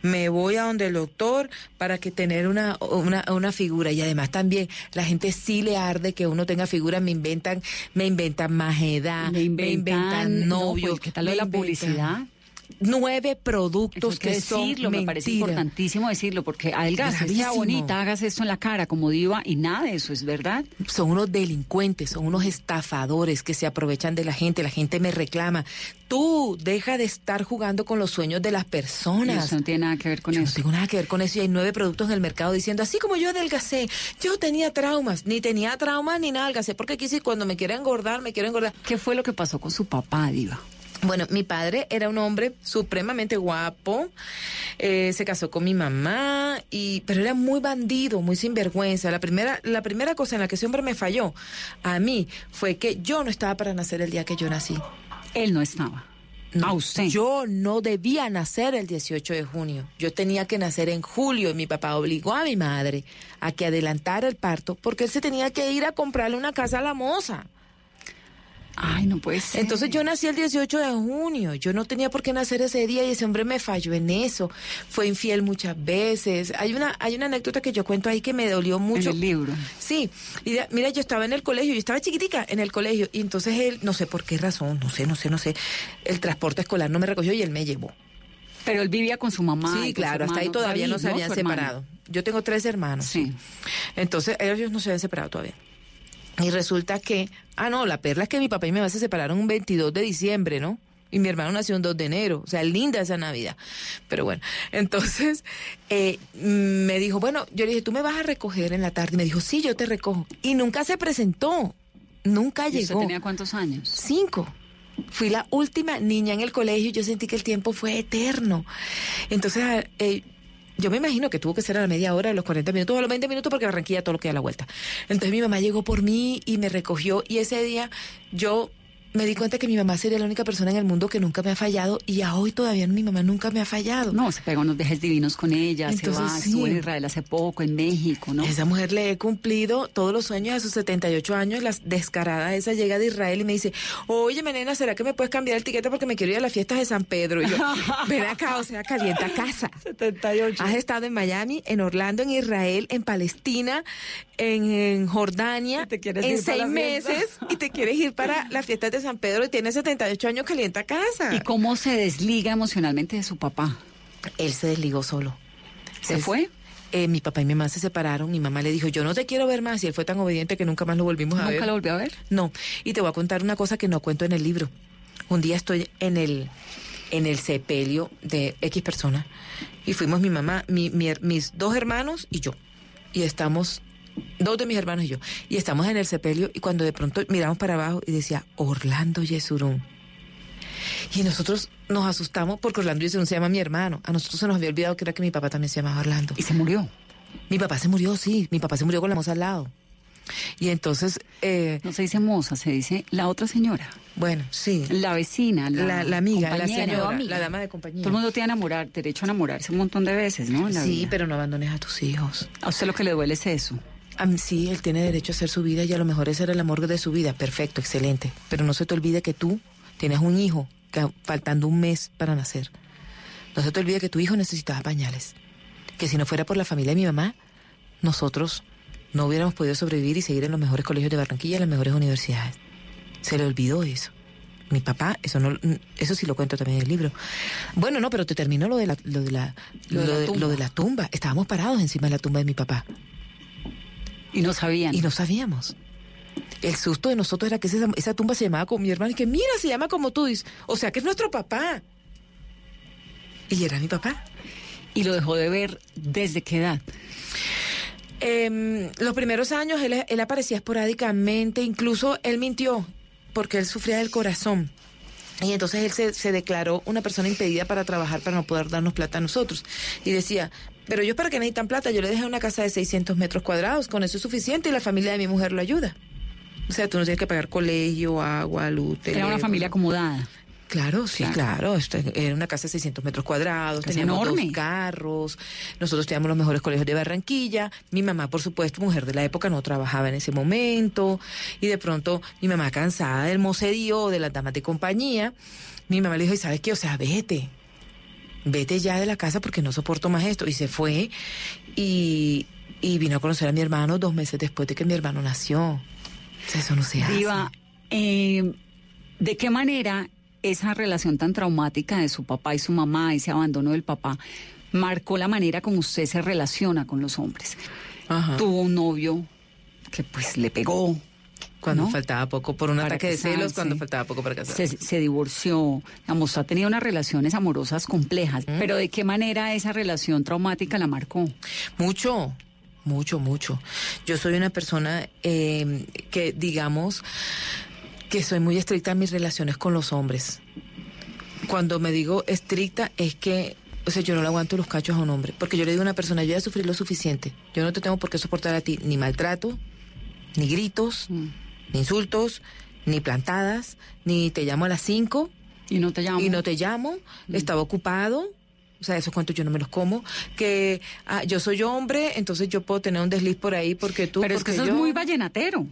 Me voy a donde el doctor para que tener una, una, una figura. Y además también la gente sí le arde que uno tenga figura. Me inventan, me inventan más edad, Me inventan, no, novios. pues, ¿qué tal lo de me la publicidad? Nueve Eso productos que que son decirlo, me parece importantísimo decirlo, porque adelgace, sea bonita, hagas esto en la cara como diva y nada de eso es verdad. son unos delincuentes, son unos estafadores que se aprovechan de la gente, la gente me reclama. Tú deja de estar jugando con los sueños de las personas. eso no tiene nada que ver con Yo no eso. tengo nada que ver con eso y hay nueve productos en el mercado diciendo, así como yo adelgacé, yo tenía traumas, ni tenía traumas ni nada, adelgacé porque quise cuando me quiero engordar, me quiero engordar. ¿Qué fue lo que pasó con su papá, diva? Bueno, mi padre era un hombre supremamente guapo, eh, se casó con mi mamá, y, pero era muy bandido, muy sinvergüenza. La primera, la primera cosa en la que ese hombre me falló a mí fue que yo no estaba para nacer el día que yo nací. Él no estaba. No, a usted. Yo no debía nacer el 18 de junio. Yo tenía que nacer en julio y mi papá obligó a mi madre a que adelantara el parto porque él se tenía que ir a comprarle una casa a la moza. Ay, no puede ser. Entonces yo nací el 18 de junio, yo no tenía por qué nacer ese día y ese hombre me falló en eso, fue infiel muchas veces. Hay una hay una anécdota que yo cuento ahí que me dolió mucho. En el libro. Sí, y de- mira, yo estaba en el colegio, yo estaba chiquitica en el colegio y entonces él, no sé por qué razón, no sé, no sé, no sé, el transporte escolar no me recogió y él me llevó. Pero él vivía con su mamá. Sí, claro, hasta ahí todavía no se habían hermano. separado. Yo tengo tres hermanos. Sí. Entonces ellos no se habían separado todavía. Y resulta que, ah, no, la perla es que mi papá y mi mamá se separaron un 22 de diciembre, ¿no? Y mi hermano nació un 2 de enero. O sea, linda esa Navidad. Pero bueno, entonces eh, me dijo, bueno, yo le dije, tú me vas a recoger en la tarde. Y me dijo, sí, yo te recojo. Y nunca se presentó. Nunca ¿Y usted llegó. tenía cuántos años? Cinco. Fui la última niña en el colegio y yo sentí que el tiempo fue eterno. Entonces, eh, yo me imagino que tuvo que ser a la media hora, a los 40 minutos, o a los 20 minutos, porque Barranquilla todo lo que da la vuelta. Entonces mi mamá llegó por mí y me recogió y ese día yo me di cuenta que mi mamá sería la única persona en el mundo que nunca me ha fallado y a hoy todavía mi mamá nunca me ha fallado. No, se pegó unos viajes divinos con ella, Entonces, se va, sí. estuvo en Israel hace poco, en México, ¿no? Esa mujer le he cumplido todos los sueños a sus 78 años. La descarada esa llega de Israel y me dice, oye, nena, ¿será que me puedes cambiar el tiquete porque me quiero ir a las fiestas de San Pedro? Y yo, ven acá, o sea, calienta casa. 78. Has estado en Miami, en Orlando, en Israel, en Palestina, en, en Jordania, en seis meses y te quieres ir para las fiestas de San Pedro y tienes 78 años, calienta casa. ¿Y cómo se desliga emocionalmente de su papá? Él se desligó solo. ¿Se fue? Eh, mi papá y mi mamá se separaron. Mi mamá le dijo, yo no te quiero ver más. Y él fue tan obediente que nunca más lo volvimos a ver. ¿Nunca lo volvió a ver? No. Y te voy a contar una cosa que no cuento en el libro. Un día estoy en el en el sepelio de X persona y fuimos mi mamá, mi- mi mis dos hermanos y yo. Y estamos, dos de mis hermanos y yo. Y estamos en el sepelio y cuando de pronto miramos para abajo y decía Orlando Yesurún. Y nosotros nos asustamos porque Orlando Yesurún se llama mi hermano. A nosotros se nos había olvidado que era que mi papá también se llamaba Orlando. ¿Y se murió? Mi papá se murió, sí. Mi papá se murió con la moza al lado. Y entonces... eh, No se dice moza, se dice la otra señora. Bueno, sí. La vecina, la, La, la amiga, la señora, amiga. la dama de compañía. Todo el mundo tiene enamorar, derecho a enamorarse un montón de veces, ¿no? En la Sí, vida. pero no abandones a tus hijos. A usted lo que le duele es eso. Mí, sí, él tiene derecho a hacer su vida y a lo mejor ese era el amor de su vida. Perfecto, excelente. Pero no se te olvide que tú tienes un hijo que, faltando un mes para nacer. No se te olvide que tu hijo necesitaba pañales. Que si no fuera por la familia de mi mamá, nosotros no hubiéramos podido sobrevivir y seguir en los mejores colegios de Barranquilla, en las mejores universidades. Se le olvidó eso. Mi papá, eso no, eso sí lo cuento también en el libro. Bueno, no, pero te termino lo de la, lo de la, Lo la lo de- tumba. lo de la tumba. Estábamos parados encima de la tumba de mi papá. Y no sabían. Y no sabíamos. El susto de nosotros era que esa, esa tumba se llamaba como mi hermano y que mira, se llama como tú dices. O sea que es nuestro papá. Y era mi papá. ¿Y lo dejó de ver desde qué edad? Em, los primeros años él, él aparecía esporádicamente, incluso él mintió porque él sufría del corazón. Y entonces él se, se declaró una persona impedida para trabajar, para no poder darnos plata a nosotros. Y decía, pero yo para qué necesitan plata, yo le dejé una casa de 600 metros cuadrados, con eso es suficiente y la familia de mi mujer lo ayuda. O sea, tú no tienes que pagar colegio, agua, luz, Era una familia acomodada. Claro, sí, claro. Era una casa de 600 metros cuadrados, teníamos enorme. dos carros, nosotros teníamos los mejores colegios de Barranquilla. Mi mamá, por supuesto, mujer de la época, no trabajaba en ese momento. Y de pronto, mi mamá, cansada del mocedío, de las damas de compañía, mi mamá le dijo, ¿y sabes qué? O sea, vete. Vete ya de la casa porque no soporto más esto. Y se fue y, y vino a conocer a mi hermano dos meses después de que mi hermano nació. Eso no se hace. Diva, eh, ¿de qué manera esa relación tan traumática de su papá y su mamá, ese abandono del papá, marcó la manera como usted se relaciona con los hombres? Tuvo un novio que pues le pegó. Cuando ¿no? faltaba poco por un Para ataque de celos, cuando faltaba poco para casarse. Se, se divorció, digamos, ha tenido unas relaciones amorosas complejas, pero ¿de qué manera esa relación traumática la marcó? Mucho, mucho, mucho. Yo soy una persona eh, que, digamos, que soy muy estricta en mis relaciones con los hombres. Cuando me digo estricta es que, o sea, yo no le aguanto los cachos a un hombre, porque yo le digo a una persona, yo ya sufrí lo suficiente. Yo no te tengo por qué soportar a ti ni maltrato, ni gritos, Mm. Ni insultos, ni plantadas, ni te llamo a las cinco. Y no te llamo. Y no te llamo, estaba ocupado. O sea, esos cuentos yo no me los como. Que ah, yo soy hombre, entonces yo puedo tener un desliz por ahí porque tú. Pero es que eso yo- es muy vallenatero.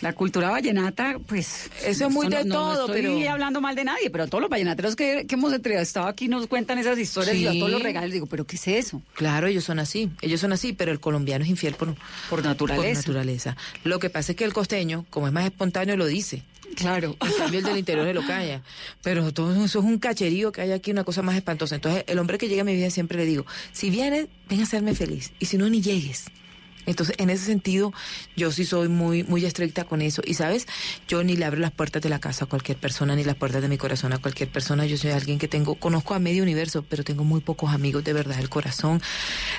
La cultura vallenata, pues... Eso es muy de no- todo, no estoy pero- hablando mal de nadie, pero todos los vallenateros que, que hemos entrevistado aquí nos cuentan esas historias y yo todos los regalos digo, ¿pero qué es eso? Claro, ellos son así, ellos son así, pero el colombiano es infiel por, por naturaleza. Por naturaleza. Lo que pasa es que el costeño, como es más espontáneo, lo dice. Claro. En cambio, el del interior se lo calla. Pero todo eso es un cacherío que hay aquí, una cosa más espantosa. Entonces, el hombre que llega a mi vida siempre le digo, si vienes, ven a hacerme feliz. Y si no, ni llegues. Entonces, en ese sentido, yo sí soy muy, muy estricta con eso. Y sabes, yo ni le abro las puertas de la casa a cualquier persona, ni las puertas de mi corazón a cualquier persona. Yo soy alguien que tengo, conozco a medio universo, pero tengo muy pocos amigos de verdad del corazón.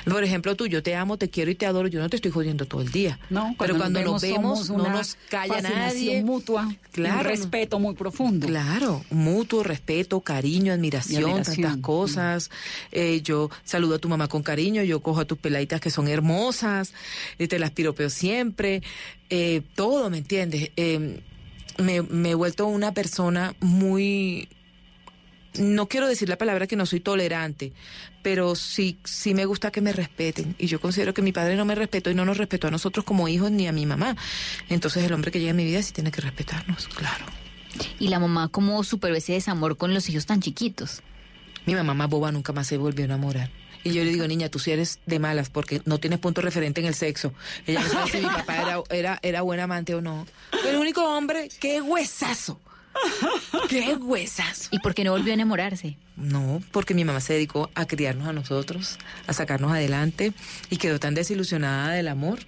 Por ejemplo, tú, yo te amo, te quiero y te adoro. Yo no te estoy jodiendo todo el día. No, pero cuando nos vemos, no nos calla nadie. mutua, Claro. un respeto muy profundo. Claro, mutuo respeto, cariño, admiración, tantas cosas. Eh, yo saludo a tu mamá con cariño, yo cojo a tus peladitas que son hermosas, te las piropeo siempre, eh, todo, ¿me entiendes? Eh, me, me he vuelto una persona muy no quiero decir la palabra que no soy tolerante, pero sí, sí me gusta que me respeten. Y yo considero que mi padre no me respetó y no nos respetó a nosotros como hijos ni a mi mamá. Entonces el hombre que llega a mi vida sí tiene que respetarnos, claro. Y la mamá, ¿cómo superó ese desamor con los hijos tan chiquitos? Mi mamá más boba nunca más se volvió a enamorar. Y yo le digo, niña, tú sí eres de malas porque no tienes punto referente en el sexo. Ella no sabe si mi papá era, era, era buen amante o no. El único hombre, qué huesazo. Qué huesazo. ¿Y por qué no volvió a enamorarse? No, porque mi mamá se dedicó a criarnos a nosotros, a sacarnos adelante y quedó tan desilusionada del amor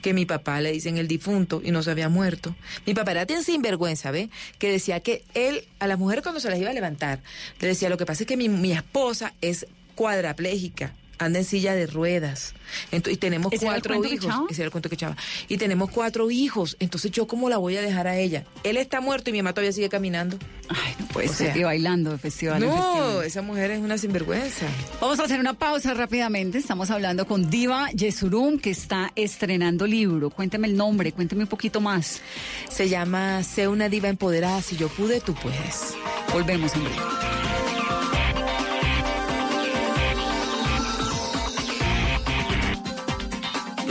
que mi papá le dicen el difunto y no se había muerto. Mi papá era tan sinvergüenza, ¿ve? Que decía que él, a las mujeres cuando se las iba a levantar, le decía, lo que pasa es que mi, mi esposa es cuadraplégica, anda en silla de ruedas. Ento- y tenemos ¿Ese era el cuatro que hijos. Ese era el cuento que echaba. Y tenemos cuatro hijos. Entonces, ¿yo cómo la voy a dejar a ella? Él está muerto y mi mamá todavía sigue caminando. Ay, no puede O ser. sea, bailando festival no, festival. esa mujer es una sinvergüenza. Vamos a hacer una pausa rápidamente. Estamos hablando con Diva Yesurum, que está estrenando libro. Cuénteme el nombre, cuénteme un poquito más. Se llama Sé una diva empoderada. Si yo pude, tú puedes. Volvemos en breve.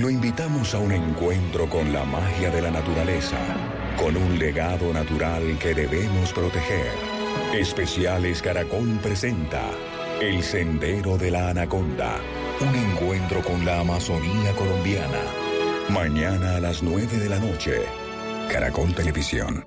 Lo invitamos a un encuentro con la magia de la naturaleza, con un legado natural que debemos proteger. Especiales Caracol presenta El Sendero de la Anaconda, un encuentro con la Amazonía colombiana. Mañana a las 9 de la noche. Caracol Televisión.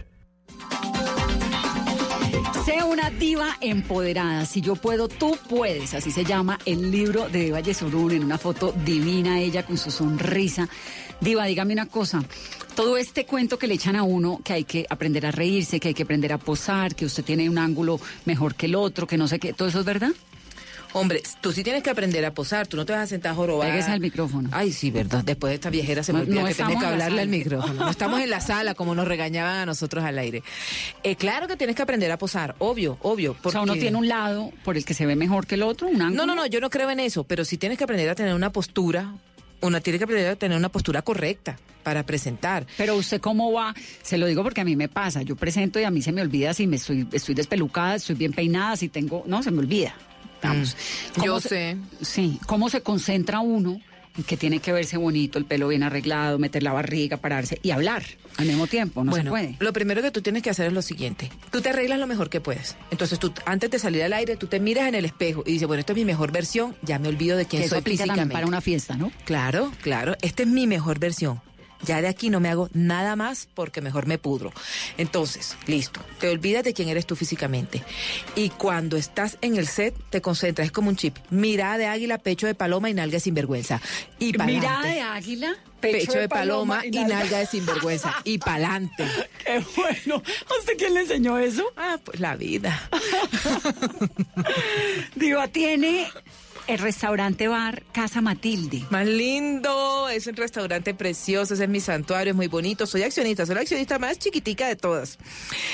Una diva empoderada. Si yo puedo, tú puedes. Así se llama el libro de Diva Yesurún en una foto divina, ella con su sonrisa. Diva, dígame una cosa. Todo este cuento que le echan a uno, que hay que aprender a reírse, que hay que aprender a posar, que usted tiene un ángulo mejor que el otro, que no sé qué, ¿todo eso es verdad? Hombre, tú sí tienes que aprender a posar, tú no te vas a sentar a jorobar. Pégese al micrófono. Ay, sí, verdad. Después de esta viejera se me No- olvida no que estamos que hablarle al micrófono. No estamos en la sala como nos regañaban a nosotros al aire. Eh, claro que tienes que aprender a posar, obvio, obvio. O sea, uno tiene un lado por el que se ve mejor que el otro, un ángulo. No, no, no, yo no creo en eso, pero sí tienes que aprender a tener una postura, una tiene que aprender a tener una postura correcta para presentar. Pero usted cómo va, se lo digo porque a mí me pasa, yo presento y a mí se me olvida si me estoy, estoy despelucada, estoy bien peinada, si tengo, no, se me olvida. Vamos. ¿Cómo Mm. yo se- sé. Sí, cómo se concentra uno en que tiene que verse bonito, el pelo bien arreglado, meter la barriga, pararse y hablar al mismo tiempo, no bueno, se puede. lo primero que tú tienes que hacer es lo siguiente. Tú te arreglas lo mejor que puedes. Entonces tú, antes de salir al aire, tú te miras en el espejo y dices, bueno, esta es mi mejor versión, ya me olvido de quién Que eso soy físicamente. para una fiesta, ¿no? Claro, claro, esta es mi mejor versión. Ya de aquí no me hago nada más porque mejor me pudro. Entonces, listo, te olvidas de quién eres tú físicamente. Y cuando estás en el set, te concentras, es como un chip. Mirada de águila, pecho de paloma y nalga de sinvergüenza. Y Mirada de águila, pecho, de paloma, y nalga de sinvergüenza. Y pa'lante. Qué bueno. ¿A usted quién le enseñó eso? Ah, pues la vida. Diva, tiene el restaurante bar Casa Matilde. Más lindo, es un restaurante precioso, ese es mi santuario, es muy bonito. Soy accionista, soy la accionista más chiquitica de todas.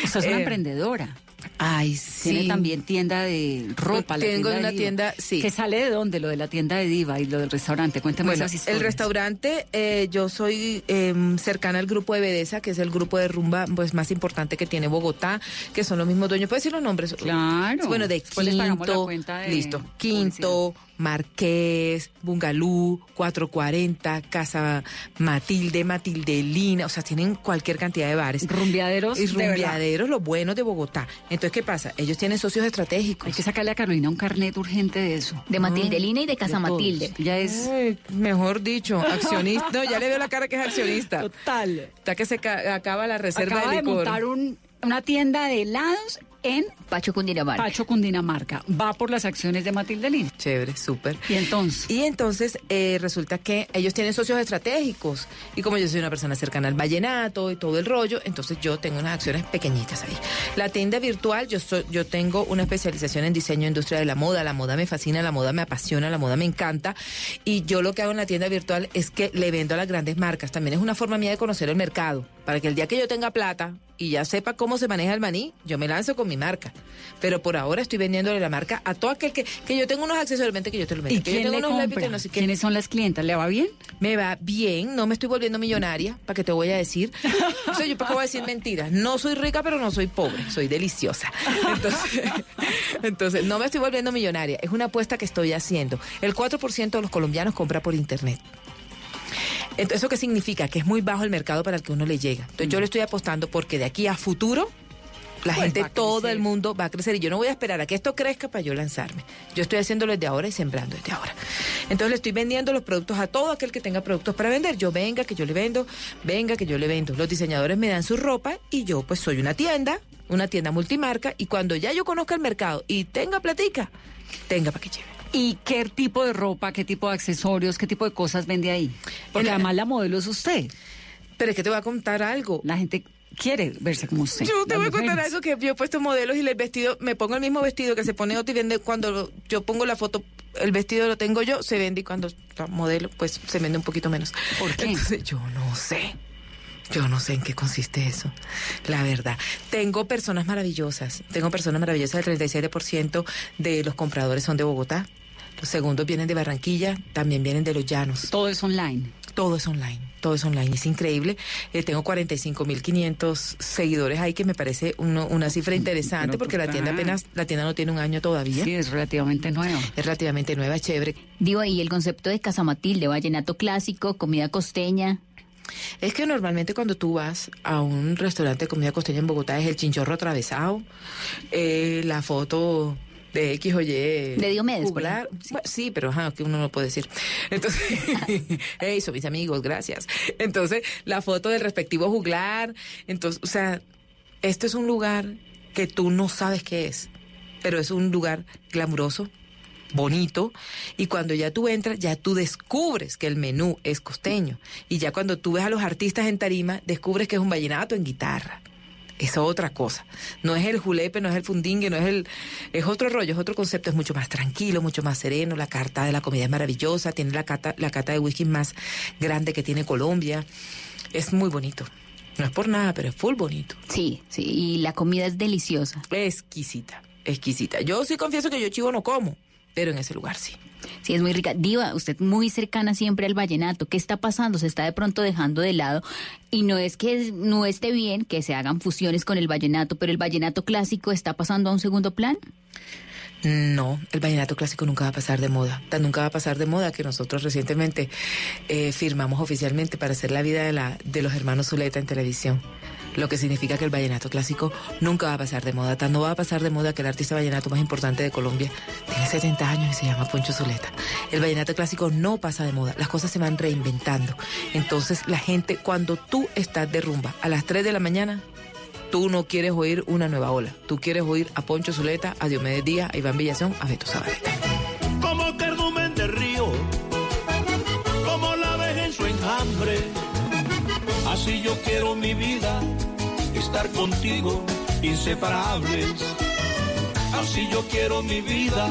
Usted es una Eh, emprendedora. Ay, sí. Tiene también tienda de ropa. la Tengo de una Diva. tienda, sí. ¿Que sale de dónde? Lo de la tienda de Diva y lo del restaurante. Cuéntame Bueno, esas el historias. restaurante, eh, yo soy em, cercana al grupo de Bedesa, que es el grupo de rumba pues más importante que tiene Bogotá, que son los mismos dueños. ¿Puedes decir los nombres? Claro. Bueno, de les la Quinto, cuenta de listo, Quinto, Marqués, Bungalú, 440, Casa Matilde, Matildelina, o sea, tienen cualquier cantidad de bares. Rumbeaderos, Y de verdad. rumbeaderos, los buenos de Bogotá. Entonces, ¿qué pasa? Ellos tienen socios estratégicos. Hay que sacarle a Carolina un carnet urgente de eso. De Matildelina y de Casa. Matilde. Ya es. Ay, mejor dicho, accionista. No, ya le veo la cara que es accionista. Total. Está que se ca- acaba la reserva Acaba de de licor. montar un- una tienda de helados en Pacho Cundinamarca. Pacho, Cundinamarca. Va por las acciones de Matilde Lin. Chévere, súper. Y entonces. Y entonces eh, resulta que ellos tienen socios estratégicos. Y como yo soy una persona cercana al vallenato y todo el rollo, entonces yo tengo unas acciones pequeñitas ahí. La tienda virtual, yo, yo tengo una especialización en diseño e industria de la moda. La moda me fascina, la moda me apasiona, la moda me encanta. Y yo lo que hago en la tienda virtual es que le vendo a las grandes marcas. También es una forma mía de conocer el mercado. Para que el día que yo tenga plata y ya sepa cómo se maneja el maní, yo me lanzo con mi marca. Pero por ahora estoy vendiéndole la marca a todo aquel que, que yo tengo unos accesorios, que yo te lo vendo. ¿Y que yo quién tengo le unos compra? no sé qué. ¿Quiénes son las clientas? ¿Le va bien? Me va bien, no me estoy volviendo millonaria, para que te voy a decir. O sea, yo para qué voy a decir mentiras. No soy rica, pero no soy pobre, soy deliciosa. Entonces, entonces, no me estoy volviendo millonaria. Es una apuesta que estoy haciendo. El 4% de los colombianos compra por internet. Entonces, ¿eso qué significa? Que es muy bajo el mercado para el que uno le llega. Entonces, yo le estoy apostando porque de aquí a futuro la Pues gente, todo el mundo va a crecer y yo no voy a esperar a que esto crezca para yo lanzarme. Yo estoy haciéndolo desde ahora y sembrando desde ahora. Entonces le estoy vendiendo los productos a todo aquel que tenga productos para vender. Yo venga que yo le vendo, venga que yo le vendo. Los diseñadores me dan su ropa y yo pues soy una tienda, una tienda multimarca y cuando ya yo conozca el mercado y tenga platica, tenga para que lleve. ¿Y qué tipo de ropa, qué tipo de accesorios, qué tipo de cosas vende ahí? Porque además la modelo es usted. Pero es que te voy a contar algo. La gente quiere verse como usted. Yo te voy a contar algo que yo he puesto modelos y el vestido, me pongo el mismo vestido que se pone otro y vende cuando lo- yo pongo la foto, el vestido lo tengo yo, se vende y cuando la modelo, pues se vende un poquito menos. ¿Por qué? Entonces, yo no sé. Yo no sé en qué consiste eso, la verdad. Tengo personas maravillosas, tengo personas maravillosas, el 37% de los compradores son de Bogotá, los segundos vienen de Barranquilla, también vienen de los llanos. Todo es online. Todo es online, todo es online, es increíble. Eh, tengo 45.500 seguidores ahí, que me parece uno- una cifra interesante, Pero porque la tienda apenas, la tienda no tiene un año todavía. Sí, es relativamente nueva. Es relativamente nueva, chévere. Digo, y el concepto de Casa Matilde, vallenato clásico, comida costeña. Es que normalmente cuando tú vas a un restaurante de comida costeña en Bogotá es el chinchorro atravesado, eh, la foto de X o Y. De Diomedes, juglar. Bueno, sí, pero ajá, que uno no puede decir. Entonces, hey, son mis amigos, gracias. Entonces, la foto del respectivo juglar. Entonces, o sea, esto es un lugar que tú no sabes qué es, pero es un lugar glamuroso, bonito y cuando ya tú entras ya tú descubres que el menú es costeño y ya cuando tú ves a los artistas en tarima descubres que es un vallenato en guitarra es otra cosa. No es el julepe no es el fundingue no es el es otro rollo es otro concepto es mucho más tranquilo mucho más sereno la carta de la comida es maravillosa tiene la cata la cata de whisky más grande que tiene Colombia es muy bonito. No es por nada pero es full bonito. Sí, sí, y la comida es deliciosa. exquisita exquisita. Yo sí confieso que yo chivo no como pero en ese lugar sí Sí, es muy rica. Diva, usted muy cercana siempre al vallenato. ¿Qué está pasando? Se está de pronto dejando de lado. Y no es que no esté bien que se hagan fusiones con el vallenato, pero el vallenato clásico está pasando a un segundo plan. No, el vallenato clásico nunca va a pasar de moda. Tan nunca va a pasar de moda que nosotros recientemente eh, firmamos oficialmente para hacer la vida de, la, de los hermanos Zuleta en televisión. Lo que significa que el vallenato clásico nunca va a pasar de moda. Tan no va a pasar de moda que el artista vallenato más importante de Colombia tiene 70 años y se llama Poncho Zuleta. El vallenato clásico no pasa de moda. Las cosas se van reinventando. Entonces la gente, cuando tú estás de rumba a las 3 de la mañana, tú no quieres oír una nueva ola. Tú quieres oír a Poncho Zuleta, a Diomedes Díaz, a Iván Villazón, a Beto Zabaleta. como cardumen de río, como la abeja en su enjambre. Así yo quiero mi vida, estar contigo, inseparables. Así yo quiero mi vida,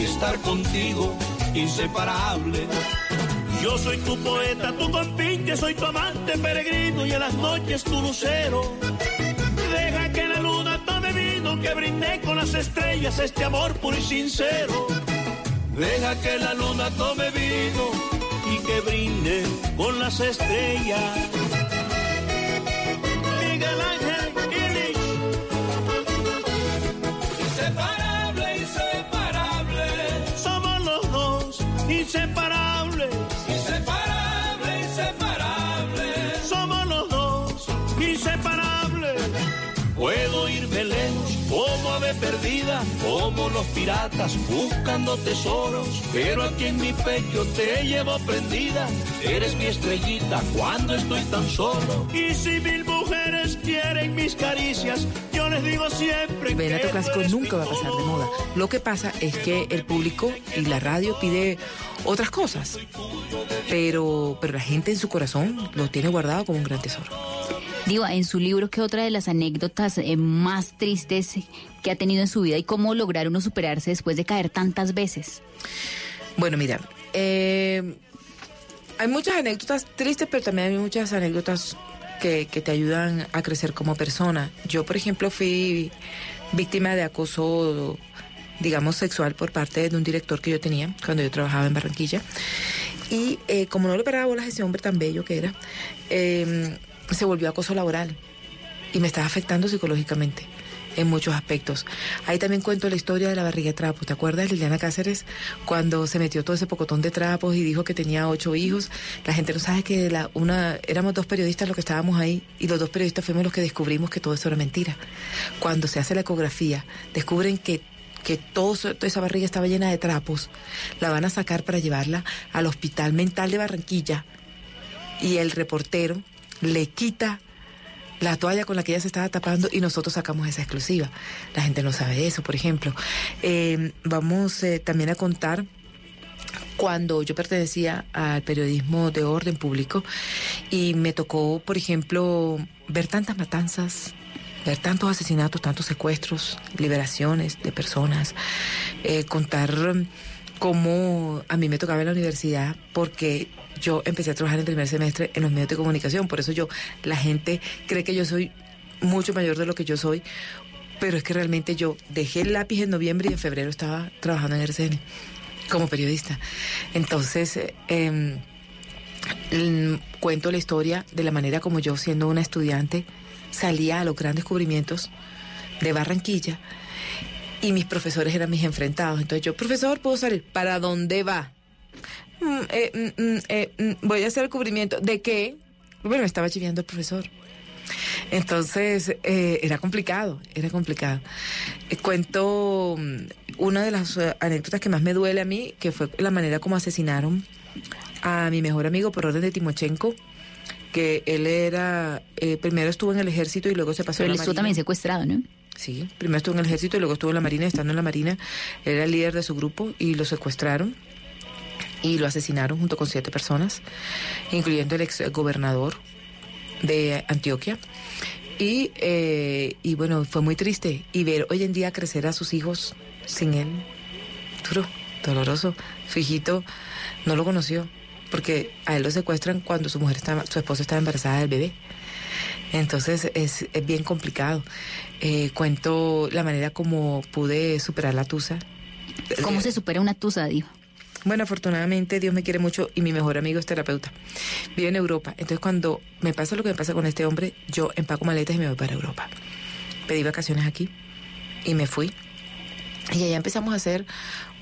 estar contigo, inseparables. Yo soy tu poeta, tu compinche, soy tu amante peregrino y en las noches tu lucero. Deja que la luna tome vino, que brinde con las estrellas este amor puro y sincero. Deja que la luna tome vino y que brinde con las estrellas. Inseparables. Inseparable, inseparable. Somos los dos, inseparables. Puedo irme lejos como ave perdida, como los piratas buscando tesoros. Pero aquí en mi pecho te llevo prendida, eres mi estrellita cuando estoy tan solo. Y si mil mujeres quieren mis caricias, les digo siempre El vallenato clásico nunca va a pasar de moda. Lo que pasa es que el público y la radio pide otras cosas, pero, pero la gente en su corazón lo tiene guardado como un gran tesoro. Diva, en su libro, ¿qué otra de las anécdotas eh, más tristes que ha tenido en su vida y cómo lograr uno superarse después de caer tantas veces? Bueno, mira, eh, hay muchas anécdotas tristes, pero también hay muchas anécdotas que, te ayudan a crecer como persona. Yo, por ejemplo, fui víctima de acoso, digamos, sexual por parte de un director que yo tenía cuando yo trabajaba en Barranquilla. Y eh, como no le paraba bolas a ese hombre tan bello que era, eh, se volvió acoso laboral y me estaba afectando psicológicamente en muchos aspectos. Ahí también cuento la historia de la barriga de trapos. ¿Te acuerdas, Liliana Cáceres, cuando se metió todo ese pocotón de trapos y dijo que tenía ocho hijos? La gente no sabe que la, una, éramos dos periodistas los que estábamos ahí y los dos periodistas fuimos los que descubrimos que todo eso era mentira. Cuando se hace la ecografía, descubren que que todo, toda esa barriga estaba llena de trapos, la van a sacar para llevarla al Hospital Mental de Barranquilla y el reportero le quita la toalla con la que ella se estaba tapando y nosotros sacamos esa exclusiva. La gente no sabe eso, por ejemplo. Eh, vamos eh, también a contar cuando yo pertenecía al periodismo de orden público y me tocó, por ejemplo, ver tantas matanzas, ver tantos asesinatos, tantos secuestros, liberaciones de personas, eh, contar cómo a mí me tocaba en la universidad porque yo empecé a trabajar en primer semestre en los medios de comunicación, por eso yo, la gente cree que yo soy mucho mayor de lo que yo soy, pero es que realmente yo dejé el lápiz en noviembre y en febrero estaba trabajando en RCN como periodista. Entonces, eh, mm, cuento la historia de la manera como yo, siendo una estudiante, salía a los grandes descubrimientos de Barranquilla y mis profesores eran mis enfrentados. Entonces yo, profesor, ¿puedo salir? ¿Para dónde va? "Mm, eh, mm, mm, eh, mm, voy a hacer el cubrimiento. ¿De qué? Bueno, me estaba chiviando el profesor. Entonces, eh, era complicado, era complicado. Eh, cuento una de las anécdotas que más me duele a mí, que fue la manera como asesinaron a mi mejor amigo por orden de Timochenko, que él era, primero estuvo en el ejército y luego se pasó Pero a él la estuvo marina. también secuestrado, ¿no? Sí, primero estuvo en el ejército y luego estuvo en la marina. Estando en la marina, era el líder de su grupo y lo secuestraron y lo asesinaron junto con siete personas, incluyendo el ex gobernador de Antioquia. Y, eh, y bueno, fue muy triste. Y ver hoy en día crecer a sus hijos sin él, duro, doloroso. Su hijito no lo conoció, porque a él lo secuestran cuando su mujer estaba, su esposa estaba embarazada del bebé. Entonces es, es bien complicado. Eh, cuento la manera como pude superar la tusa. ¿Cómo se supera una tusa, Diva? Bueno, afortunadamente Dios me quiere mucho y mi mejor amigo es terapeuta. Vive en Europa. Entonces cuando me pasa lo que me pasa con este hombre, yo empaco maletas y me voy para Europa. Pedí vacaciones aquí y me fui. Y allá empezamos a hacer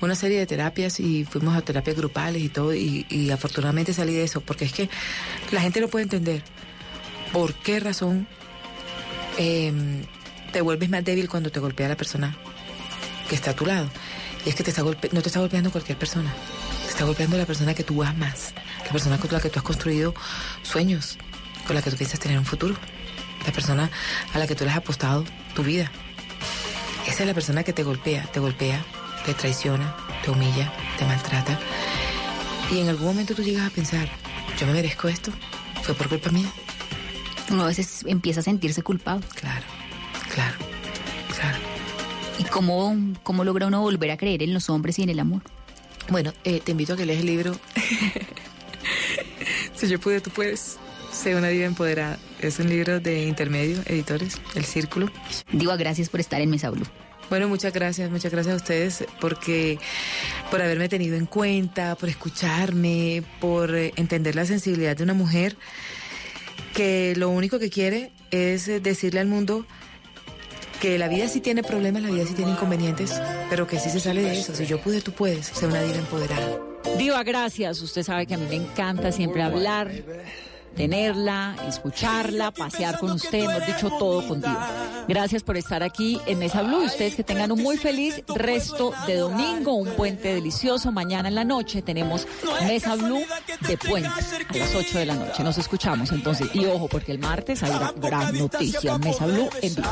una serie de terapias y fuimos a terapias grupales y todo. Y, y afortunadamente salí de eso, porque es que la gente no puede entender por qué razón eh, te vuelves más débil cuando te golpea la persona que está a tu lado. Y es que te está golpe no te está golpeando cualquier persona. Te está golpeando la persona que tú amas. La persona con la que tú has construido sueños. Con la que tú piensas tener un futuro. La persona a la que tú le has apostado tu vida. Esa es la persona que te golpea. Te golpea, te traiciona, te humilla, te maltrata. Y en algún momento tú llegas a pensar, yo me merezco esto. Fue por culpa mía. Uno a veces empieza a sentirse culpable. Claro, claro, claro. ¿Y cómo, cómo logra uno volver a creer en los hombres y en el amor? Bueno, eh, te invito a que leas el libro. si yo pude, tú puedes. Sé una diva empoderada. Es un libro de intermedio, editores, El Círculo. Diva, gracias por estar en Mesa Blue. Bueno, muchas gracias, muchas gracias a ustedes porque por haberme tenido en cuenta, por escucharme, por eh, entender la sensibilidad de una mujer que lo único que quiere es eh, decirle al mundo que la vida sí tiene problemas, la vida sí tiene inconvenientes, pero que sí se sale de eso. Si yo pude, tú puedes. Ser una diva empoderada. Diva, gracias. Usted sabe que a mí me encanta siempre hablar tenerla, escucharla, pasear con usted, hemos dicho todo contigo. Gracias por estar aquí en Mesa Blue. Ustedes que tengan un muy feliz resto de domingo, un puente delicioso. Mañana en la noche tenemos Mesa Blue de Puentes a las 8 de la noche. Nos escuchamos entonces. Y ojo, porque el martes hay una gran noticia. Mesa Blue en vivo.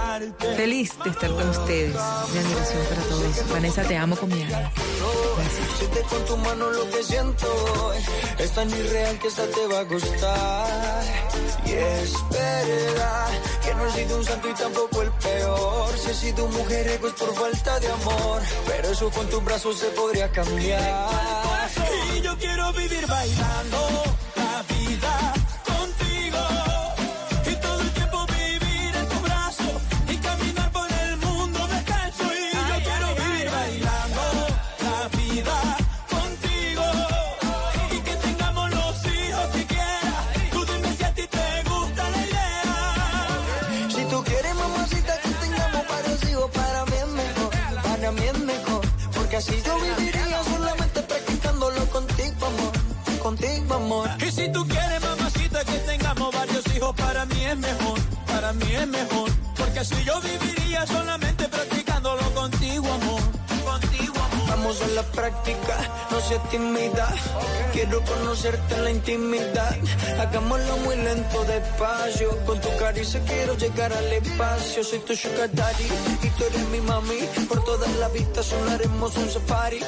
Feliz de estar con ustedes. Mi admiración para todos. Vanessa, te amo con mi alma. Siente con tu mano lo que siento. Es tan irreal que esta te va a gustar. Y es verdad que no he sido un santo y tampoco el peor. Si he sido un mujeriego es por falta de amor. Pero eso con tus brazos se podría cambiar. Y yo quiero vivir bailando la vida es mejor. Porque así yo viviría solamente practicándolo contigo, amor. Contigo, amor. Vamos a la práctica, no seas tímida. Quiero conocerte en la intimidad. Hagámoslo muy lento, despacio. Con tu caricia quiero llegar al espacio. Soy tu sugar daddy y tú eres mi mami. Por todas las vistas sonaremos un safari.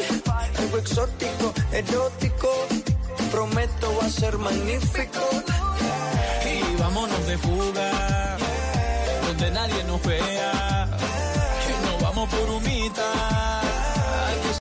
Algo exótico, erótico. Prometo va a ser magnífico. Y vámonos de fuga donde nadie nos vea. Que nos vamos por humita.